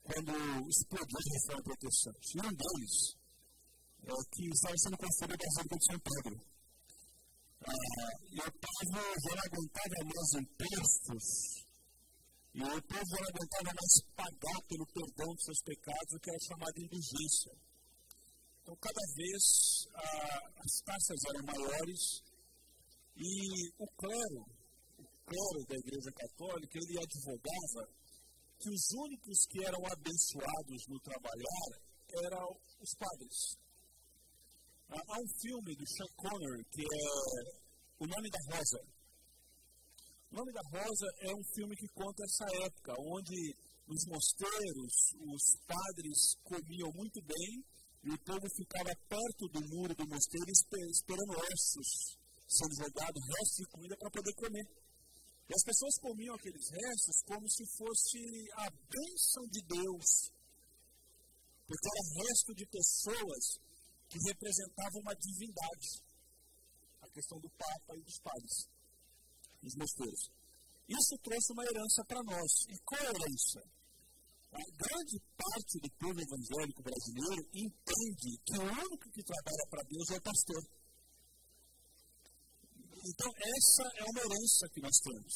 quando explodiu a reforma protestante. E um deles é que estava sendo construído a Basílica de São Pedro. Ah, e o povo já não aguentava mais impostos, e o povo já não aguentava mais pagar pelo perdão dos seus pecados, o que era chamado indulgência. Então, cada vez ah, as taxas eram maiores e o clero, o clero da Igreja Católica, ele advogava que os únicos que eram abençoados no trabalhar eram os padres. Há um filme do Sean Connery que é O Nome da Rosa. O Nome da Rosa é um filme que conta essa época, onde nos mosteiros os padres comiam muito bem e o povo ficava perto do muro do mosteiro esperando ossos sendo jogado restos de comida para poder comer. E as pessoas comiam aqueles restos como se fosse a bênção de Deus. Porque era resto de pessoas que representavam uma divindade. A questão do Papa e dos padres, dos mosteiros. Isso trouxe uma herança para nós. E qual a herança? A grande parte do povo evangélico brasileiro entende que o único que trabalha para Deus é o pastor. Então, essa é uma herança que nós temos.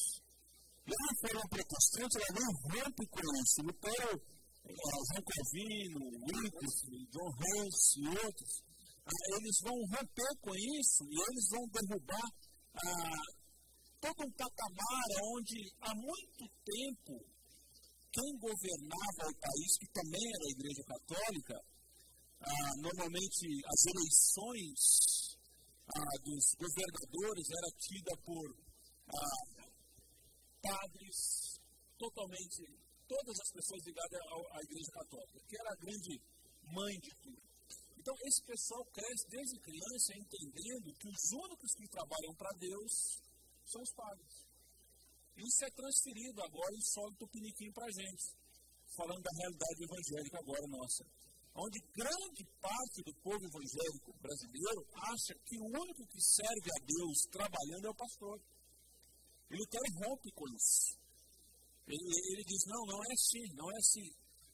E a reforma protestante, ela não rompe com isso. Lutero, eh, João Calvino, Wycliffe, John Hus e outros, ah, eles vão romper com isso e eles vão derrubar ah, todo um patamar onde há muito tempo quem governava o país, que também era a Igreja Católica, ah, normalmente as eleições ah, dos governadores era tida por ah, padres, totalmente, todas as pessoas ligadas à Igreja Católica, que era a grande mãe de tudo. Então, esse pessoal cresce desde criança entendendo que os únicos que trabalham para Deus são os padres. Isso é transferido agora em solo tupiniquim para a gente, falando da realidade evangélica agora nossa onde grande parte do povo evangélico brasileiro acha que o único que serve a Deus trabalhando é o pastor. Ele quer rompe com isso. Ele, ele, diz, não, não é assim, não é assim.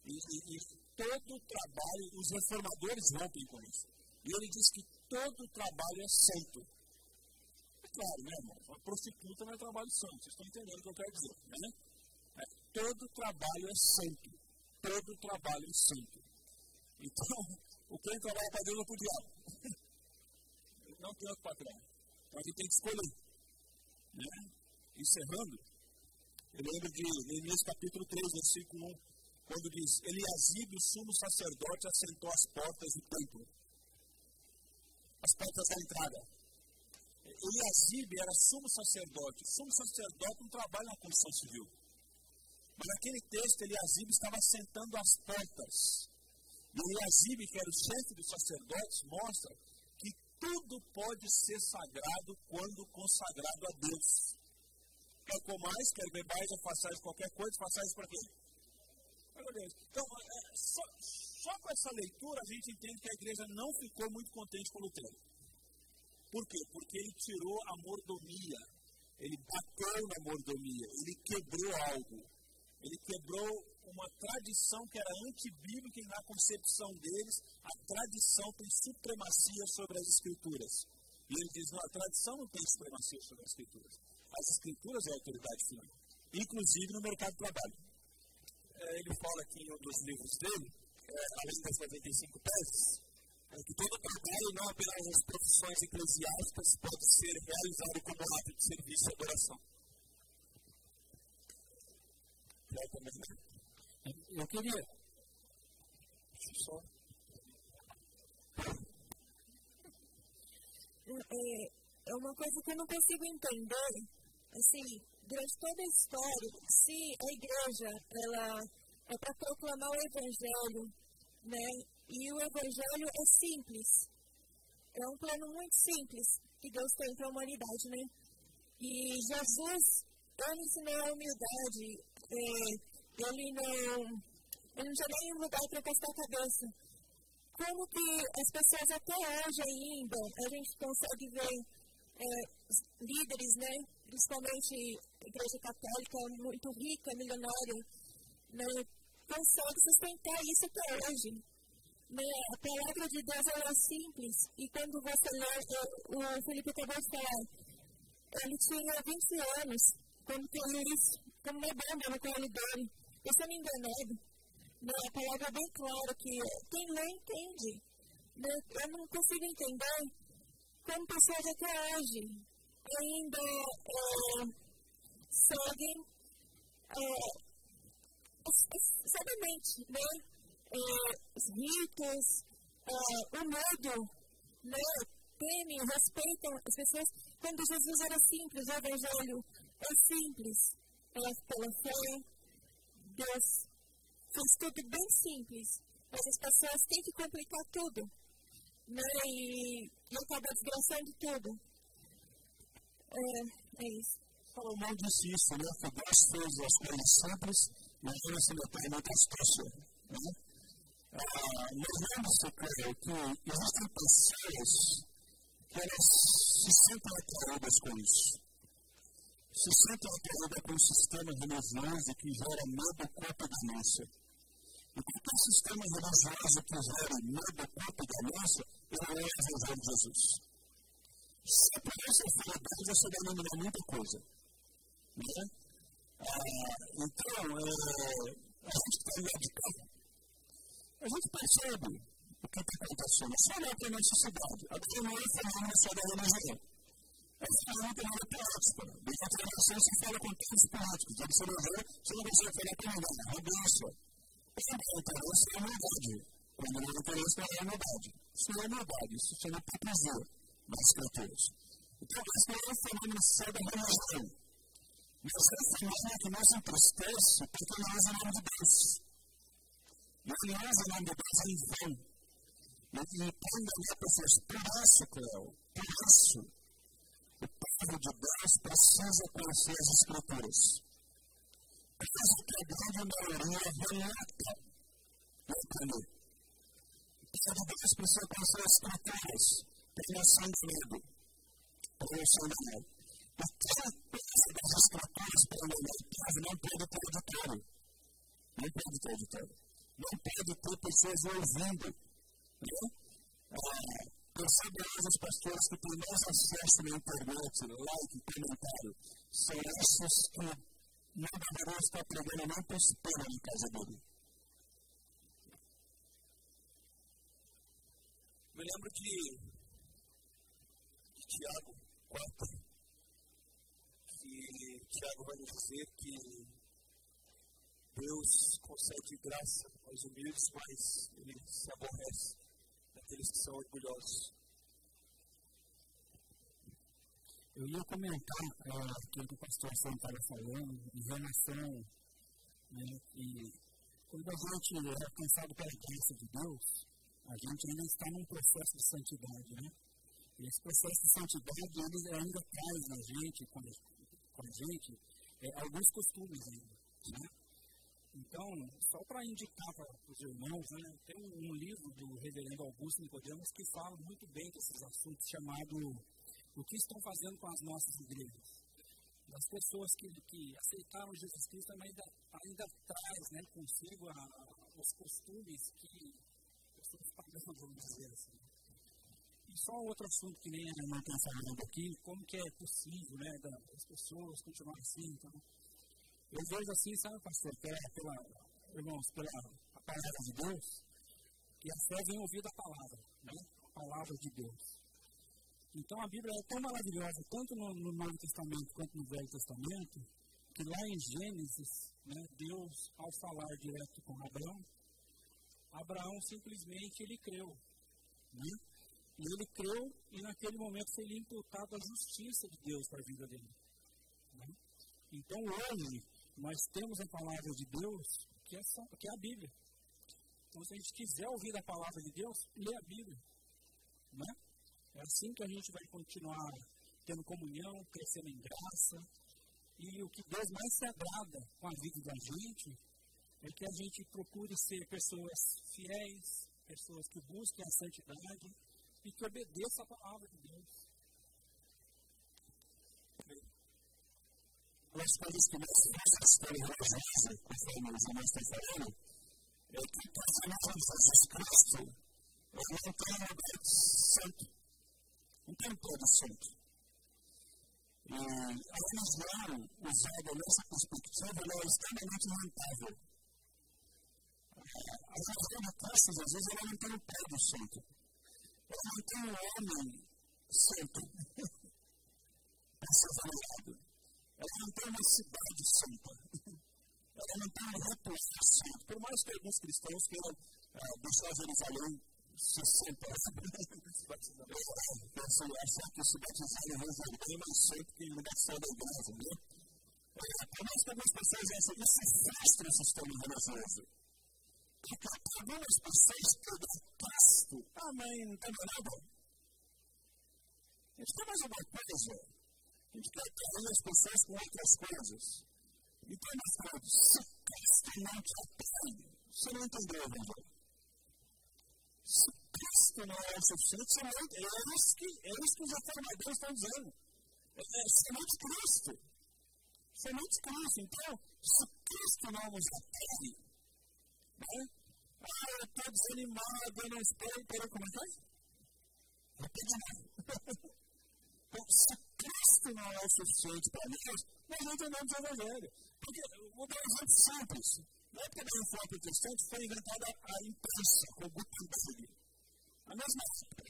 E, e, e todo trabalho, os reformadores rompem com isso. E ele diz que todo trabalho é santo. É claro, né, irmão? A prostituta não é trabalho santo. Vocês estão entendendo o que eu quero dizer, né? É, todo trabalho é santo. Todo trabalho é santo. Então, o quem trabalha para Deus é para o diabo. Não tem outro patrão. Então a gente tem que escolher. Né? Encerrando, Eu lembro de Neemias capítulo 3, versículo 1, quando diz: Eliasibe, o sumo sacerdote, assentou as portas do templo. As portas da entrada. Eliasibe era sumo sacerdote. Sumo sacerdote não trabalha na construção civil. Mas naquele texto, Eliasibe estava assentando as portas. E Eliasibe, que era o chefe dos sacerdotes, mostra que tudo pode ser sagrado quando consagrado a Deus. Quer comais, quer bebais ou façais qualquer coisa, façais para quê? Para Deus. Então, é, só, só com essa leitura a gente entende que a igreja não ficou muito contente com Lutero. Por quê? Porque ele tirou a mordomia. Ele bateu na mordomia. Ele quebrou algo. Ele quebrou uma tradição que era antibíblica na concepção deles, a tradição tem supremacia sobre as escrituras. E ele diz, não, a tradição não tem supremacia sobre as escrituras. As escrituras é a autoridade final, inclusive no mercado de trabalho. É, ele fala aqui em um dos livros dele, é, além das 95 teses, é que todo trabalho, não apenas as profissões eclesiásticas, pode ser realizado como ato de serviço e adoração. Eu queria. Só. É, é uma coisa que eu não consigo entender, assim, durante toda a história, se a igreja, ela é para proclamar o evangelho, né, e o evangelho é simples, é um plano muito simples que Deus tem para a humanidade, né, e Jesus, ele ensinou a humildade, ele não, ele não tinha nenhum lugar para encostar a cabeça. Como que as pessoas até hoje ainda, a gente consegue ver é, líderes, né, principalmente a Igreja Católica, muito rica, milionária, né, consegue sustentar isso até hoje. Né? A palavra de Deus é simples, e quando você lê, o Felipe acabou de falar, ele tinha 20 anos quando teve isso como bomba no colo dele. Eu sou me enganado. Né? A palavra é bem clara que quem lê entende. Né? Eu não consigo entender como pessoas até hoje ainda é, seguem é, cegamente né? É, os ritos, é, o medo, né? temem, respeitam as pessoas. Quando Jesus era simples, o evangelho é simples elas pela fé. Deus fez tudo bem simples, mas as pessoas têm que complicar tudo. Né? E, e acaba desgraçando tudo. É, é isso. Salomão disse isso, né? Que Deus fez as coisas simples, mas ele se meteu em muita astúcia. Né? Ah, mas lembre-se, que existem pessoas que elas se sentem atraídas com isso se sente atraída com um sistema religioso que gera medo, culpa e ganância. E qualquer sistema religioso que gera medo, culpa e ganância, ele não é o Evangelho de Jesus. Se a polícia for Deus, você vai eliminar muita coisa. Né? Ah, então, é, a gente está medicando. A gente percebe o que está acontecendo. Só olhar para a nossa cidade. Agora não é falando só da religião. Essa é uma palavra política. Dentro da nação se fala com políticos. Deve ser melhor se não você falar com ninguém. Arrogância. É interesse é humildade. Quando não é interesse, não é humildade. Isso não é humildade. Isso se chama hipocrisia nas escrituras. Então, esse não é um fenômeno só da religião. Mas é um fenômeno que nos entristece porque nós é o nome de Deus. Nós é o nome de Deus em vão. E quando as pessoas, por isso, Cléo, por isso, o povo de Deus precisa conhecer as Escrituras. Precisa que a grande maioria relata não entender. O povo de Deus precisa conhecer as Escrituras para não ser enganoso. Para não ser enganoso. E pensa das Escrituras para enganar o povo não pode ter auditório. Não pode ter auditório. Não pode ter pessoas ouvindo. Né? Ah, Perceba hoje os pastores que têm mais acesso na internet, like, comentário, são esses que não deveriam estar pregando nem espelho na casa dele. Me lembro de, de Tiago 4, que Tiago vai nos dizer que Deus concede graça aos humildes, mas ele se aborrece daqueles que são orgulhosos. Eu ia comentar é, aquilo que o pastor Sam estava falando em relação né, e quando a gente é alcançado pela graça de Deus, a gente ainda está num processo de santidade, né? E esse processo de santidade ele ainda traz na gente, com a gente, é, alguns costumes ainda, né? Então, só para indicar para os irmãos, né, tem um, livro do reverendo Augusto Nicodemus que fala muito bem desses assuntos, chamado o que estão fazendo com as nossas igrejas. Das pessoas que, que aceitaram Jesus Cristo, mas ainda, ainda traz né, consigo a, os costumes que pessoas pagãs, vamos dizer assim. E só outro assunto que nem a irmã está falando aqui, como que é possível né, das pessoas continuarem assim. Então, eu vejo assim, sabe, pastor, pela, pela, irmãos, pela a palavra de Deus, que a fé vem ouvir a palavra, né? a palavra de Deus. Então a Bíblia é tão maravilhosa, tanto no, no Novo Testamento quanto no Velho Testamento, que lá em Gênesis, né, Deus, ao falar direto com Abraão, Abraão simplesmente ele creu. Né? E ele creu e naquele momento foi lhe imputado a justiça de Deus para a vida dele. Né? Então hoje nós temos a palavra de Deus que é, que é a Bíblia. Então se a gente quiser ouvir a palavra de Deus, lê a Bíblia. Né? É assim que a gente vai continuar tendo comunhão, crescendo em graça. E o que Deus mais se agrada com a vida da gente é que a gente procure ser pessoas fiéis, pessoas que busquem a santidade e que obedeçam a palavra de Deus. Das coisas que nós que estar religiosa, conforme os irmãos estão falando, é que de Jesus Cristo ele não tem um lugar santo o tempo todo santo. E a religião, usada nessa perspectiva, ela é extremamente rentável. A religião de Cristo, vezes, ela não tem um prédio santo. Ela não tem um homem santo venerado. Ela não tem uma cidade santa. Ela não tem um repouso santo. Por mais que alguns cristãos queiram uh, deixar Jerusalém se senta pensa achar que se batizar em Jerusalém é mais santo que no batizar da igreja, né? Por mais que algumas pessoas acham isso frustra o sistema religioso. Porque algumas pessoas pegam Cristo, ah, mãe, não tem nada. Gente tem mais uma coisa. A gente quer atrair as pessoas com outras coisas. Então, meus queridos, se Cristo não te atrai, você não entendeu, evangelho. Se Cristo não é o suficiente, somente, é, isso que, é isso que os reformadores estão dizendo. É, é somente Cristo. Somente Cristo. Então, se Cristo não nos atrai, né? Ah, eu estou desanimado, eu não estou. Peraí, como é que é? Repete de novo. Se Cristo não é o suficiente para nós, nós não entendemos o Evangelho. Porque vou dar um exemplo simples. Na época da reforma protestante foi inventada a imprensa, com Gutenberg. A mesma época.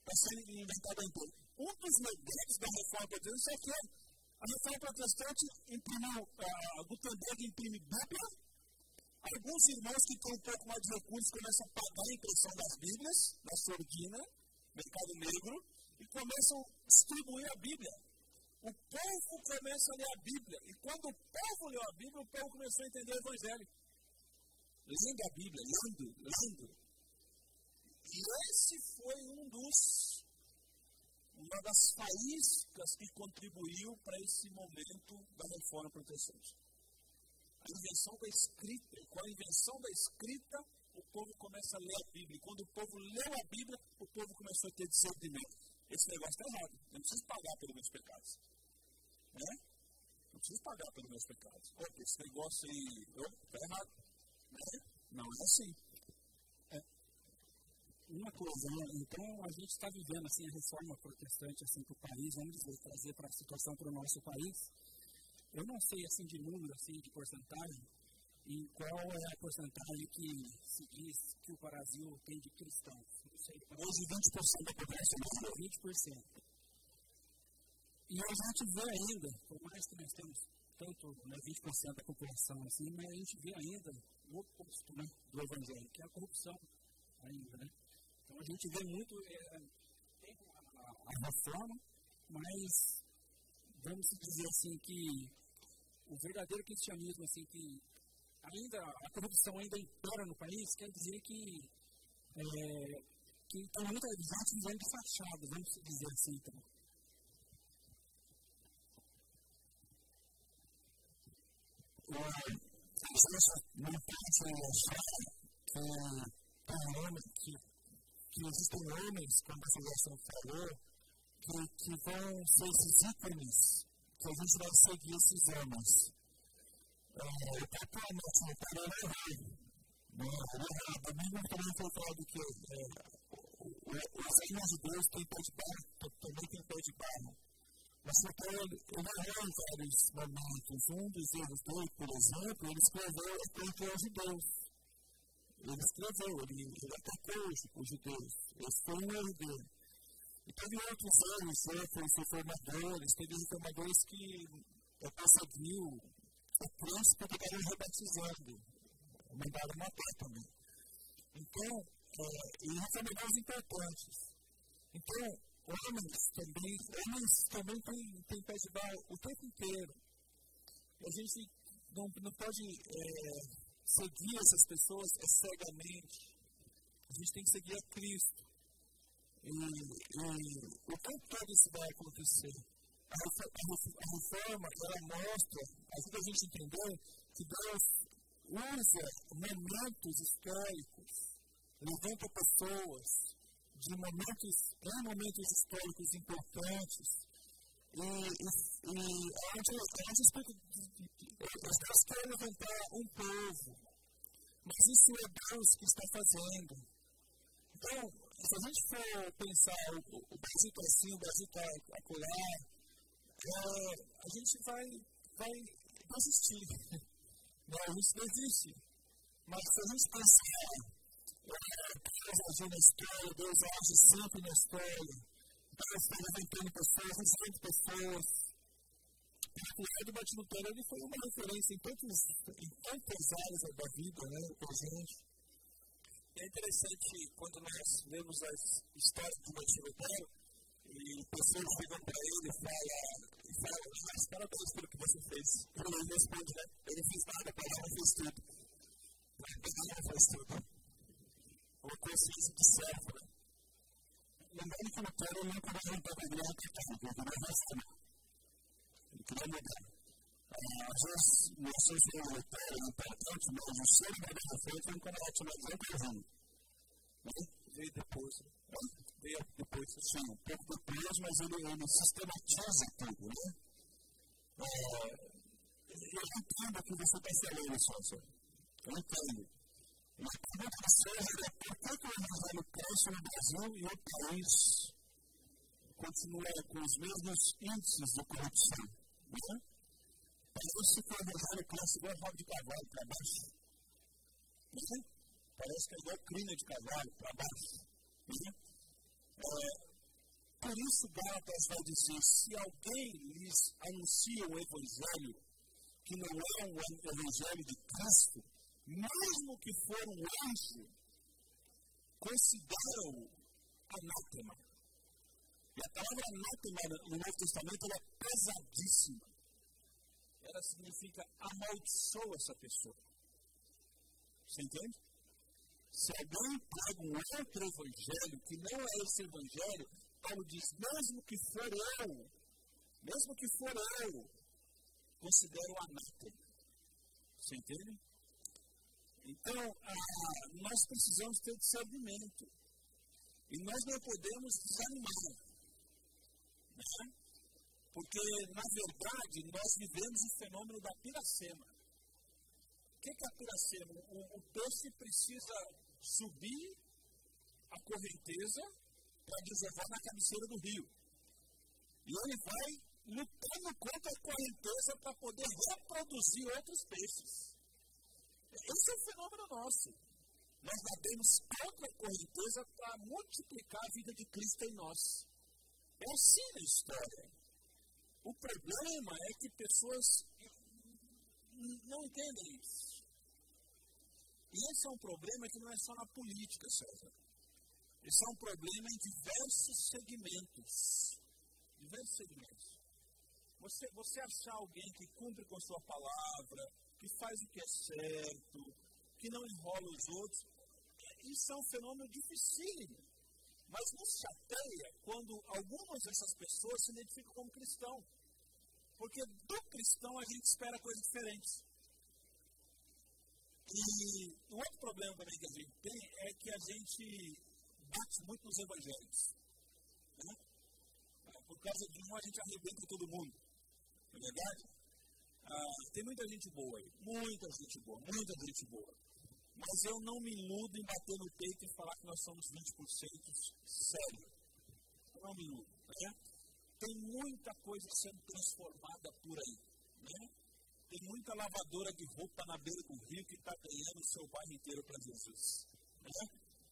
Está sendo inventada a imprensa. Um dos méritos da reforma protestante é que a reforma protestante imprimiu, a Gutenberg imprime Bíblia. Alguns irmãos que têm um pouco mais de recursos começam a pagar a impressão das Bíblias, da sordina, mercado negro, e começam a distribuir a Bíblia. O povo começa a ler a Bíblia. E quando o povo leu a Bíblia, o povo começou a entender o Evangelho. Lendo a Bíblia, lendo, lendo. E esse foi um dos, uma das faíscas que contribuiu para esse momento da reforma protestante. A invenção da escrita. E com a invenção da escrita, o povo começa a ler a Bíblia. E quando o povo leu a Bíblia, o povo começou a ter discernimento. Esse negócio está errado. Eu não preciso pagar pelos meus pecados. Né? Não preciso pagar pelos meus pecados. Opa, esse negócio aí está errado. Né? Não é assim. É. Uma coisa, né? então a gente está vivendo assim, a reforma protestante assim, para o país, vamos dizer, trazer para a situação para o nosso país. Eu não sei assim de número, assim, de porcentagem, e qual é a porcentagem que se diz que o Brasil tem de cristãos. Hoje 20% da população brasileira. 20%. E a gente vê ainda, por mais que nós temos tanto né, 20% da população assim, mas a gente vê ainda o oposto né, do evangelho, que é a corrupção ainda. Né? Então a gente vê muito, é, tem a, a reforma, mas vamos dizer assim que o verdadeiro cristianismo, assim, que ainda a corrupção ainda impera no país, quer dizer que é, que tem muita gente vivendo de fachada, vamos dizer assim, então. Não pode achar que que, existem homens, como a geração falou, que, que vão ser esses ícones, que a gente vai seguir esses homens. É, o cara é errado. Né? Domingo também foi falado que é, os reinos de Deus têm pé de barro, também tem pé de barro. Mas então, ele, errou em vários momentos. Um dos erros dele, por exemplo, ele escreveu contra os judeus. Ele escreveu, ele, ele atacou os, judeus. Esse foi um erro dele. E teve outros erros, outros reformadores, teve reformadores que perseguiu o príncipe estavam rebatizando. Mandaram matar também. Então, é, e reformadores importantes. Então, homens também, homens também têm, têm pé de barro o tempo inteiro. A gente não, não pode é, seguir essas pessoas é cegamente. A gente tem que seguir a Cristo. E, e o tempo todo isso vai acontecer. A, reforma, ela mostra, ajuda a gente a entender que Deus usa momentos históricos, levanta pessoas, de momentos, em momentos históricos importantes, e, e, e onde, onde Deus quer levantar um povo, mas isso é Deus que está fazendo. Então, se a gente for pensar o, Brasil está assim, o Brasil está acolá, é, a gente vai, vai desistir. Não, a gente desiste. Mas se a gente pensar Deus agiu na história, Deus age sempre na história. Deus está levantando pessoas, ensinando pessoas. O Ed Martin ele foi uma referência em, tantos, em tantas áreas da vida, né, para gente. É interessante quando nós lemos as histórias de Martin Lutero e pessoas chegam para ele e falam, e falam, mas parabéns pelo que você fez. Ele responde, né? Ele fez nada, a palavra fez tudo. A palavra faz tudo uma consciência de servo. Né? Lembrando que o Lutero não queria limpar a igreja católica, ele queria reformar. Ele queria mudar. Às vezes, nós somos é importante, mas o ser da reforma foi um candidato mais amplo Veio depois. Veio depois. Sim, um pouco depois, mas ele, ele sistematiza tudo, né? É, eu entendo o que você está falando, Sócia. Eu entendo. Mas a pergunta seja por que, o evangelho cresce no Brasil e o país continua com os mesmos índices de corrupção? Né? Parece que o evangelho cresce igual rabo de cavalo para baixo. Né? Parece que é igual crina de cavalo para baixo. Né? É, por isso, Gálatas vai dizer: se alguém lhes anuncia o evangelho, que não é o evangelho de Cristo, mesmo que for um anjo, considera-o anátema. E a palavra anátema no Novo Testamento é pesadíssima. Ela significa amaldiçoa essa pessoa. Você entende? Se alguém prega um outro evangelho que não é esse evangelho, Paulo diz: mesmo que for eu, mesmo que for eu, considero anátema. Você entende? Então, ah, nós precisamos ter discernimento. E nós não podemos desanimar. Né? Porque, na verdade, nós vivemos o fenômeno da piracema. O que é a piracema? O, o peixe precisa subir a correnteza para desovar na cabeceira do rio. E ele vai lutando contra a correnteza para poder reproduzir outros peixes. Esse é o fenômeno nosso. Nós nademos contra a correnteza para multiplicar a vida de Cristo em nós. É assim a história. O problema é que pessoas não entendem isso. E esse é um problema que não é só na política, César. Esse é um problema em diversos segmentos. Diversos segmentos. Você, você achar alguém que cumpre com sua palavra, que faz o que é certo, que não enrola os outros, isso é um fenômeno dificílimo. Mas nos chateia quando algumas dessas pessoas se identificam como cristão. Porque do cristão a gente espera coisas diferentes. E um outro problema também que a gente tem é que a gente bate muito nos evangélicos. Né? Por causa de um, a gente arrebenta todo mundo. Não é verdade? Ah, tem muita gente boa aí. Muita gente boa. Muita gente boa. Mas eu não me iludo em bater no peito e falar que nós somos 20% sério. Eu não me iludo. Né? Tem muita coisa sendo transformada por aí. Né? Tem muita lavadora de roupa na beira do rio que está ganhando o seu bairro inteiro para Jesus. Né?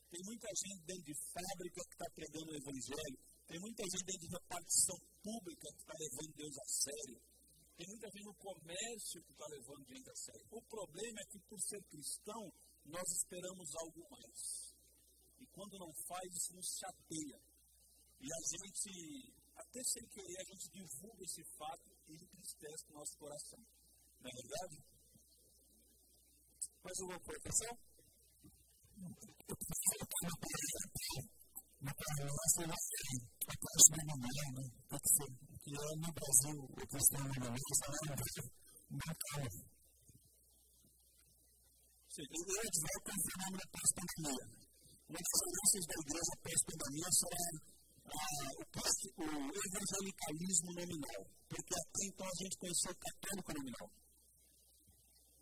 Tem muita gente dentro de fábrica que está pregando o Evangelho. Tem muita gente dentro de repartição pública que está levando Deus a sério. Tem muita gente no comércio que está levando Deus a sério. O problema é que, por ser cristão, nós esperamos algo mais. E quando não faz, isso nos chateia. E a gente, até sem querer, a gente divulga esse fato e entristece o nosso coração. Não é verdade? Mais alguma colocação? Na nossa a classe dominante, né? Que é no Brasil, o cristão dominante, está lá no Brasil, não e eu advogo com o fenômeno pós-pandemia. Uma das tendências da igreja pós-pandemia será ah, o, o evangelicalismo nominal, porque até então a gente conheceu o católico nominal.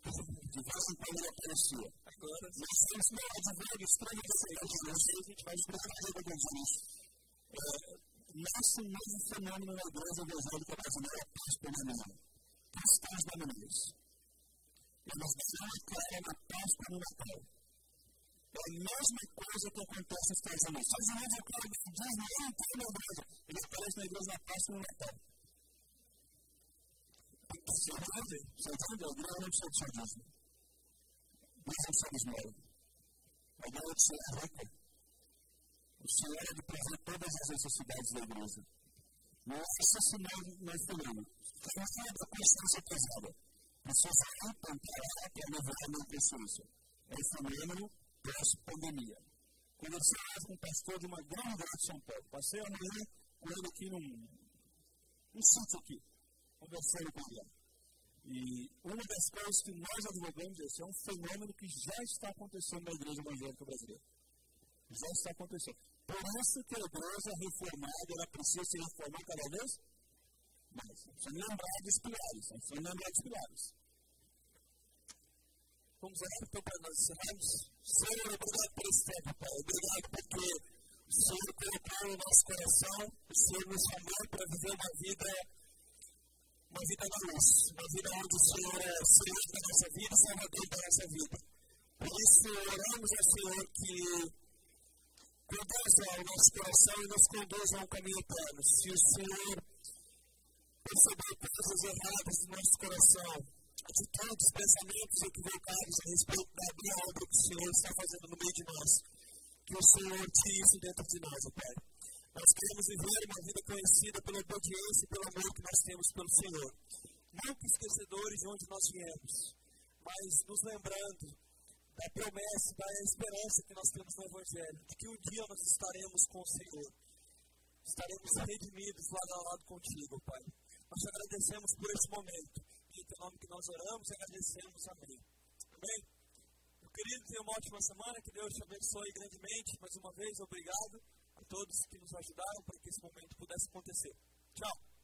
De vez em quando ele aparecia. Agora, nós temos uma advogo estranho dessa igreja, a gente vai explicar alguns disso. Nasce um novo fenômeno na igreja evangélica brasileira pós-pandemia. Cristãos nominais. Eles são clara na Páscoa no Natal. É a mesma coisa que acontece nos Estados Unidos. Os Estados Unidos é claro que Deus não tem na igreja. Ele aparece na igreja na Páscoa no Natal. Você entende? Você entende? A igreja não precisa de sadismo. Nós não somos mal. A igreja de ser rica. O Senhor é de trazer todas as necessidades da igreja. Não é assassinar mais fulano. Tem uma da consciência pesada pessoas lutam para, para melhorar a consciência. É o fenômeno pós-pandemia. Falava com um pastor de uma grande igreja de São Paulo, passei a manhã com ele aqui num, num sítio aqui, conversando com ele. E uma das coisas que nós advogamos é um fenômeno que já está acontecendo na igreja evangélica brasileira. Já está acontecendo. Por isso que a igreja reformada, ela precisa se reformar cada vez mais. Precisa lembrar dos pilares. Precisa lembrar dos pilares. Vamos orar então para nós encerrarmos. Senhor, obrigado por esse tempo, Pai. Obrigado porque o Senhor colocou no nosso coração, o Senhor nos chamou para viver uma vida, uma vida na luz, uma vida onde o Senhor é Senhor da nossa vida, Salvador da nossa vida. Por isso, oramos ao Senhor que conduza o nosso coração e nos conduza a um caminho eterno. Se o Senhor perceber coisas erradas no nosso coração, atitudes, pensamentos equivocados a respeito da minha obra que o Senhor está fazendo no meio de nós. Que o Senhor tire isso dentro de nós, ó Pai. Nós queremos viver uma vida conhecida pela obediência e pelo amor que nós temos pelo Senhor. Nunca esquecedores de onde nós viemos, mas nos lembrando da promessa, da esperança que nós temos no Evangelho, de que um dia nós estaremos com o Senhor. Estaremos redimidos lado a lado contigo, Pai. Nós te agradecemos por esse momento. Em teu nome que nós oramos e agradecemos. Amém. Amém? Meu querido, tenha uma ótima semana. Que Deus te abençoe grandemente. Mais uma vez, obrigado a todos que nos ajudaram para que esse momento pudesse acontecer. Tchau.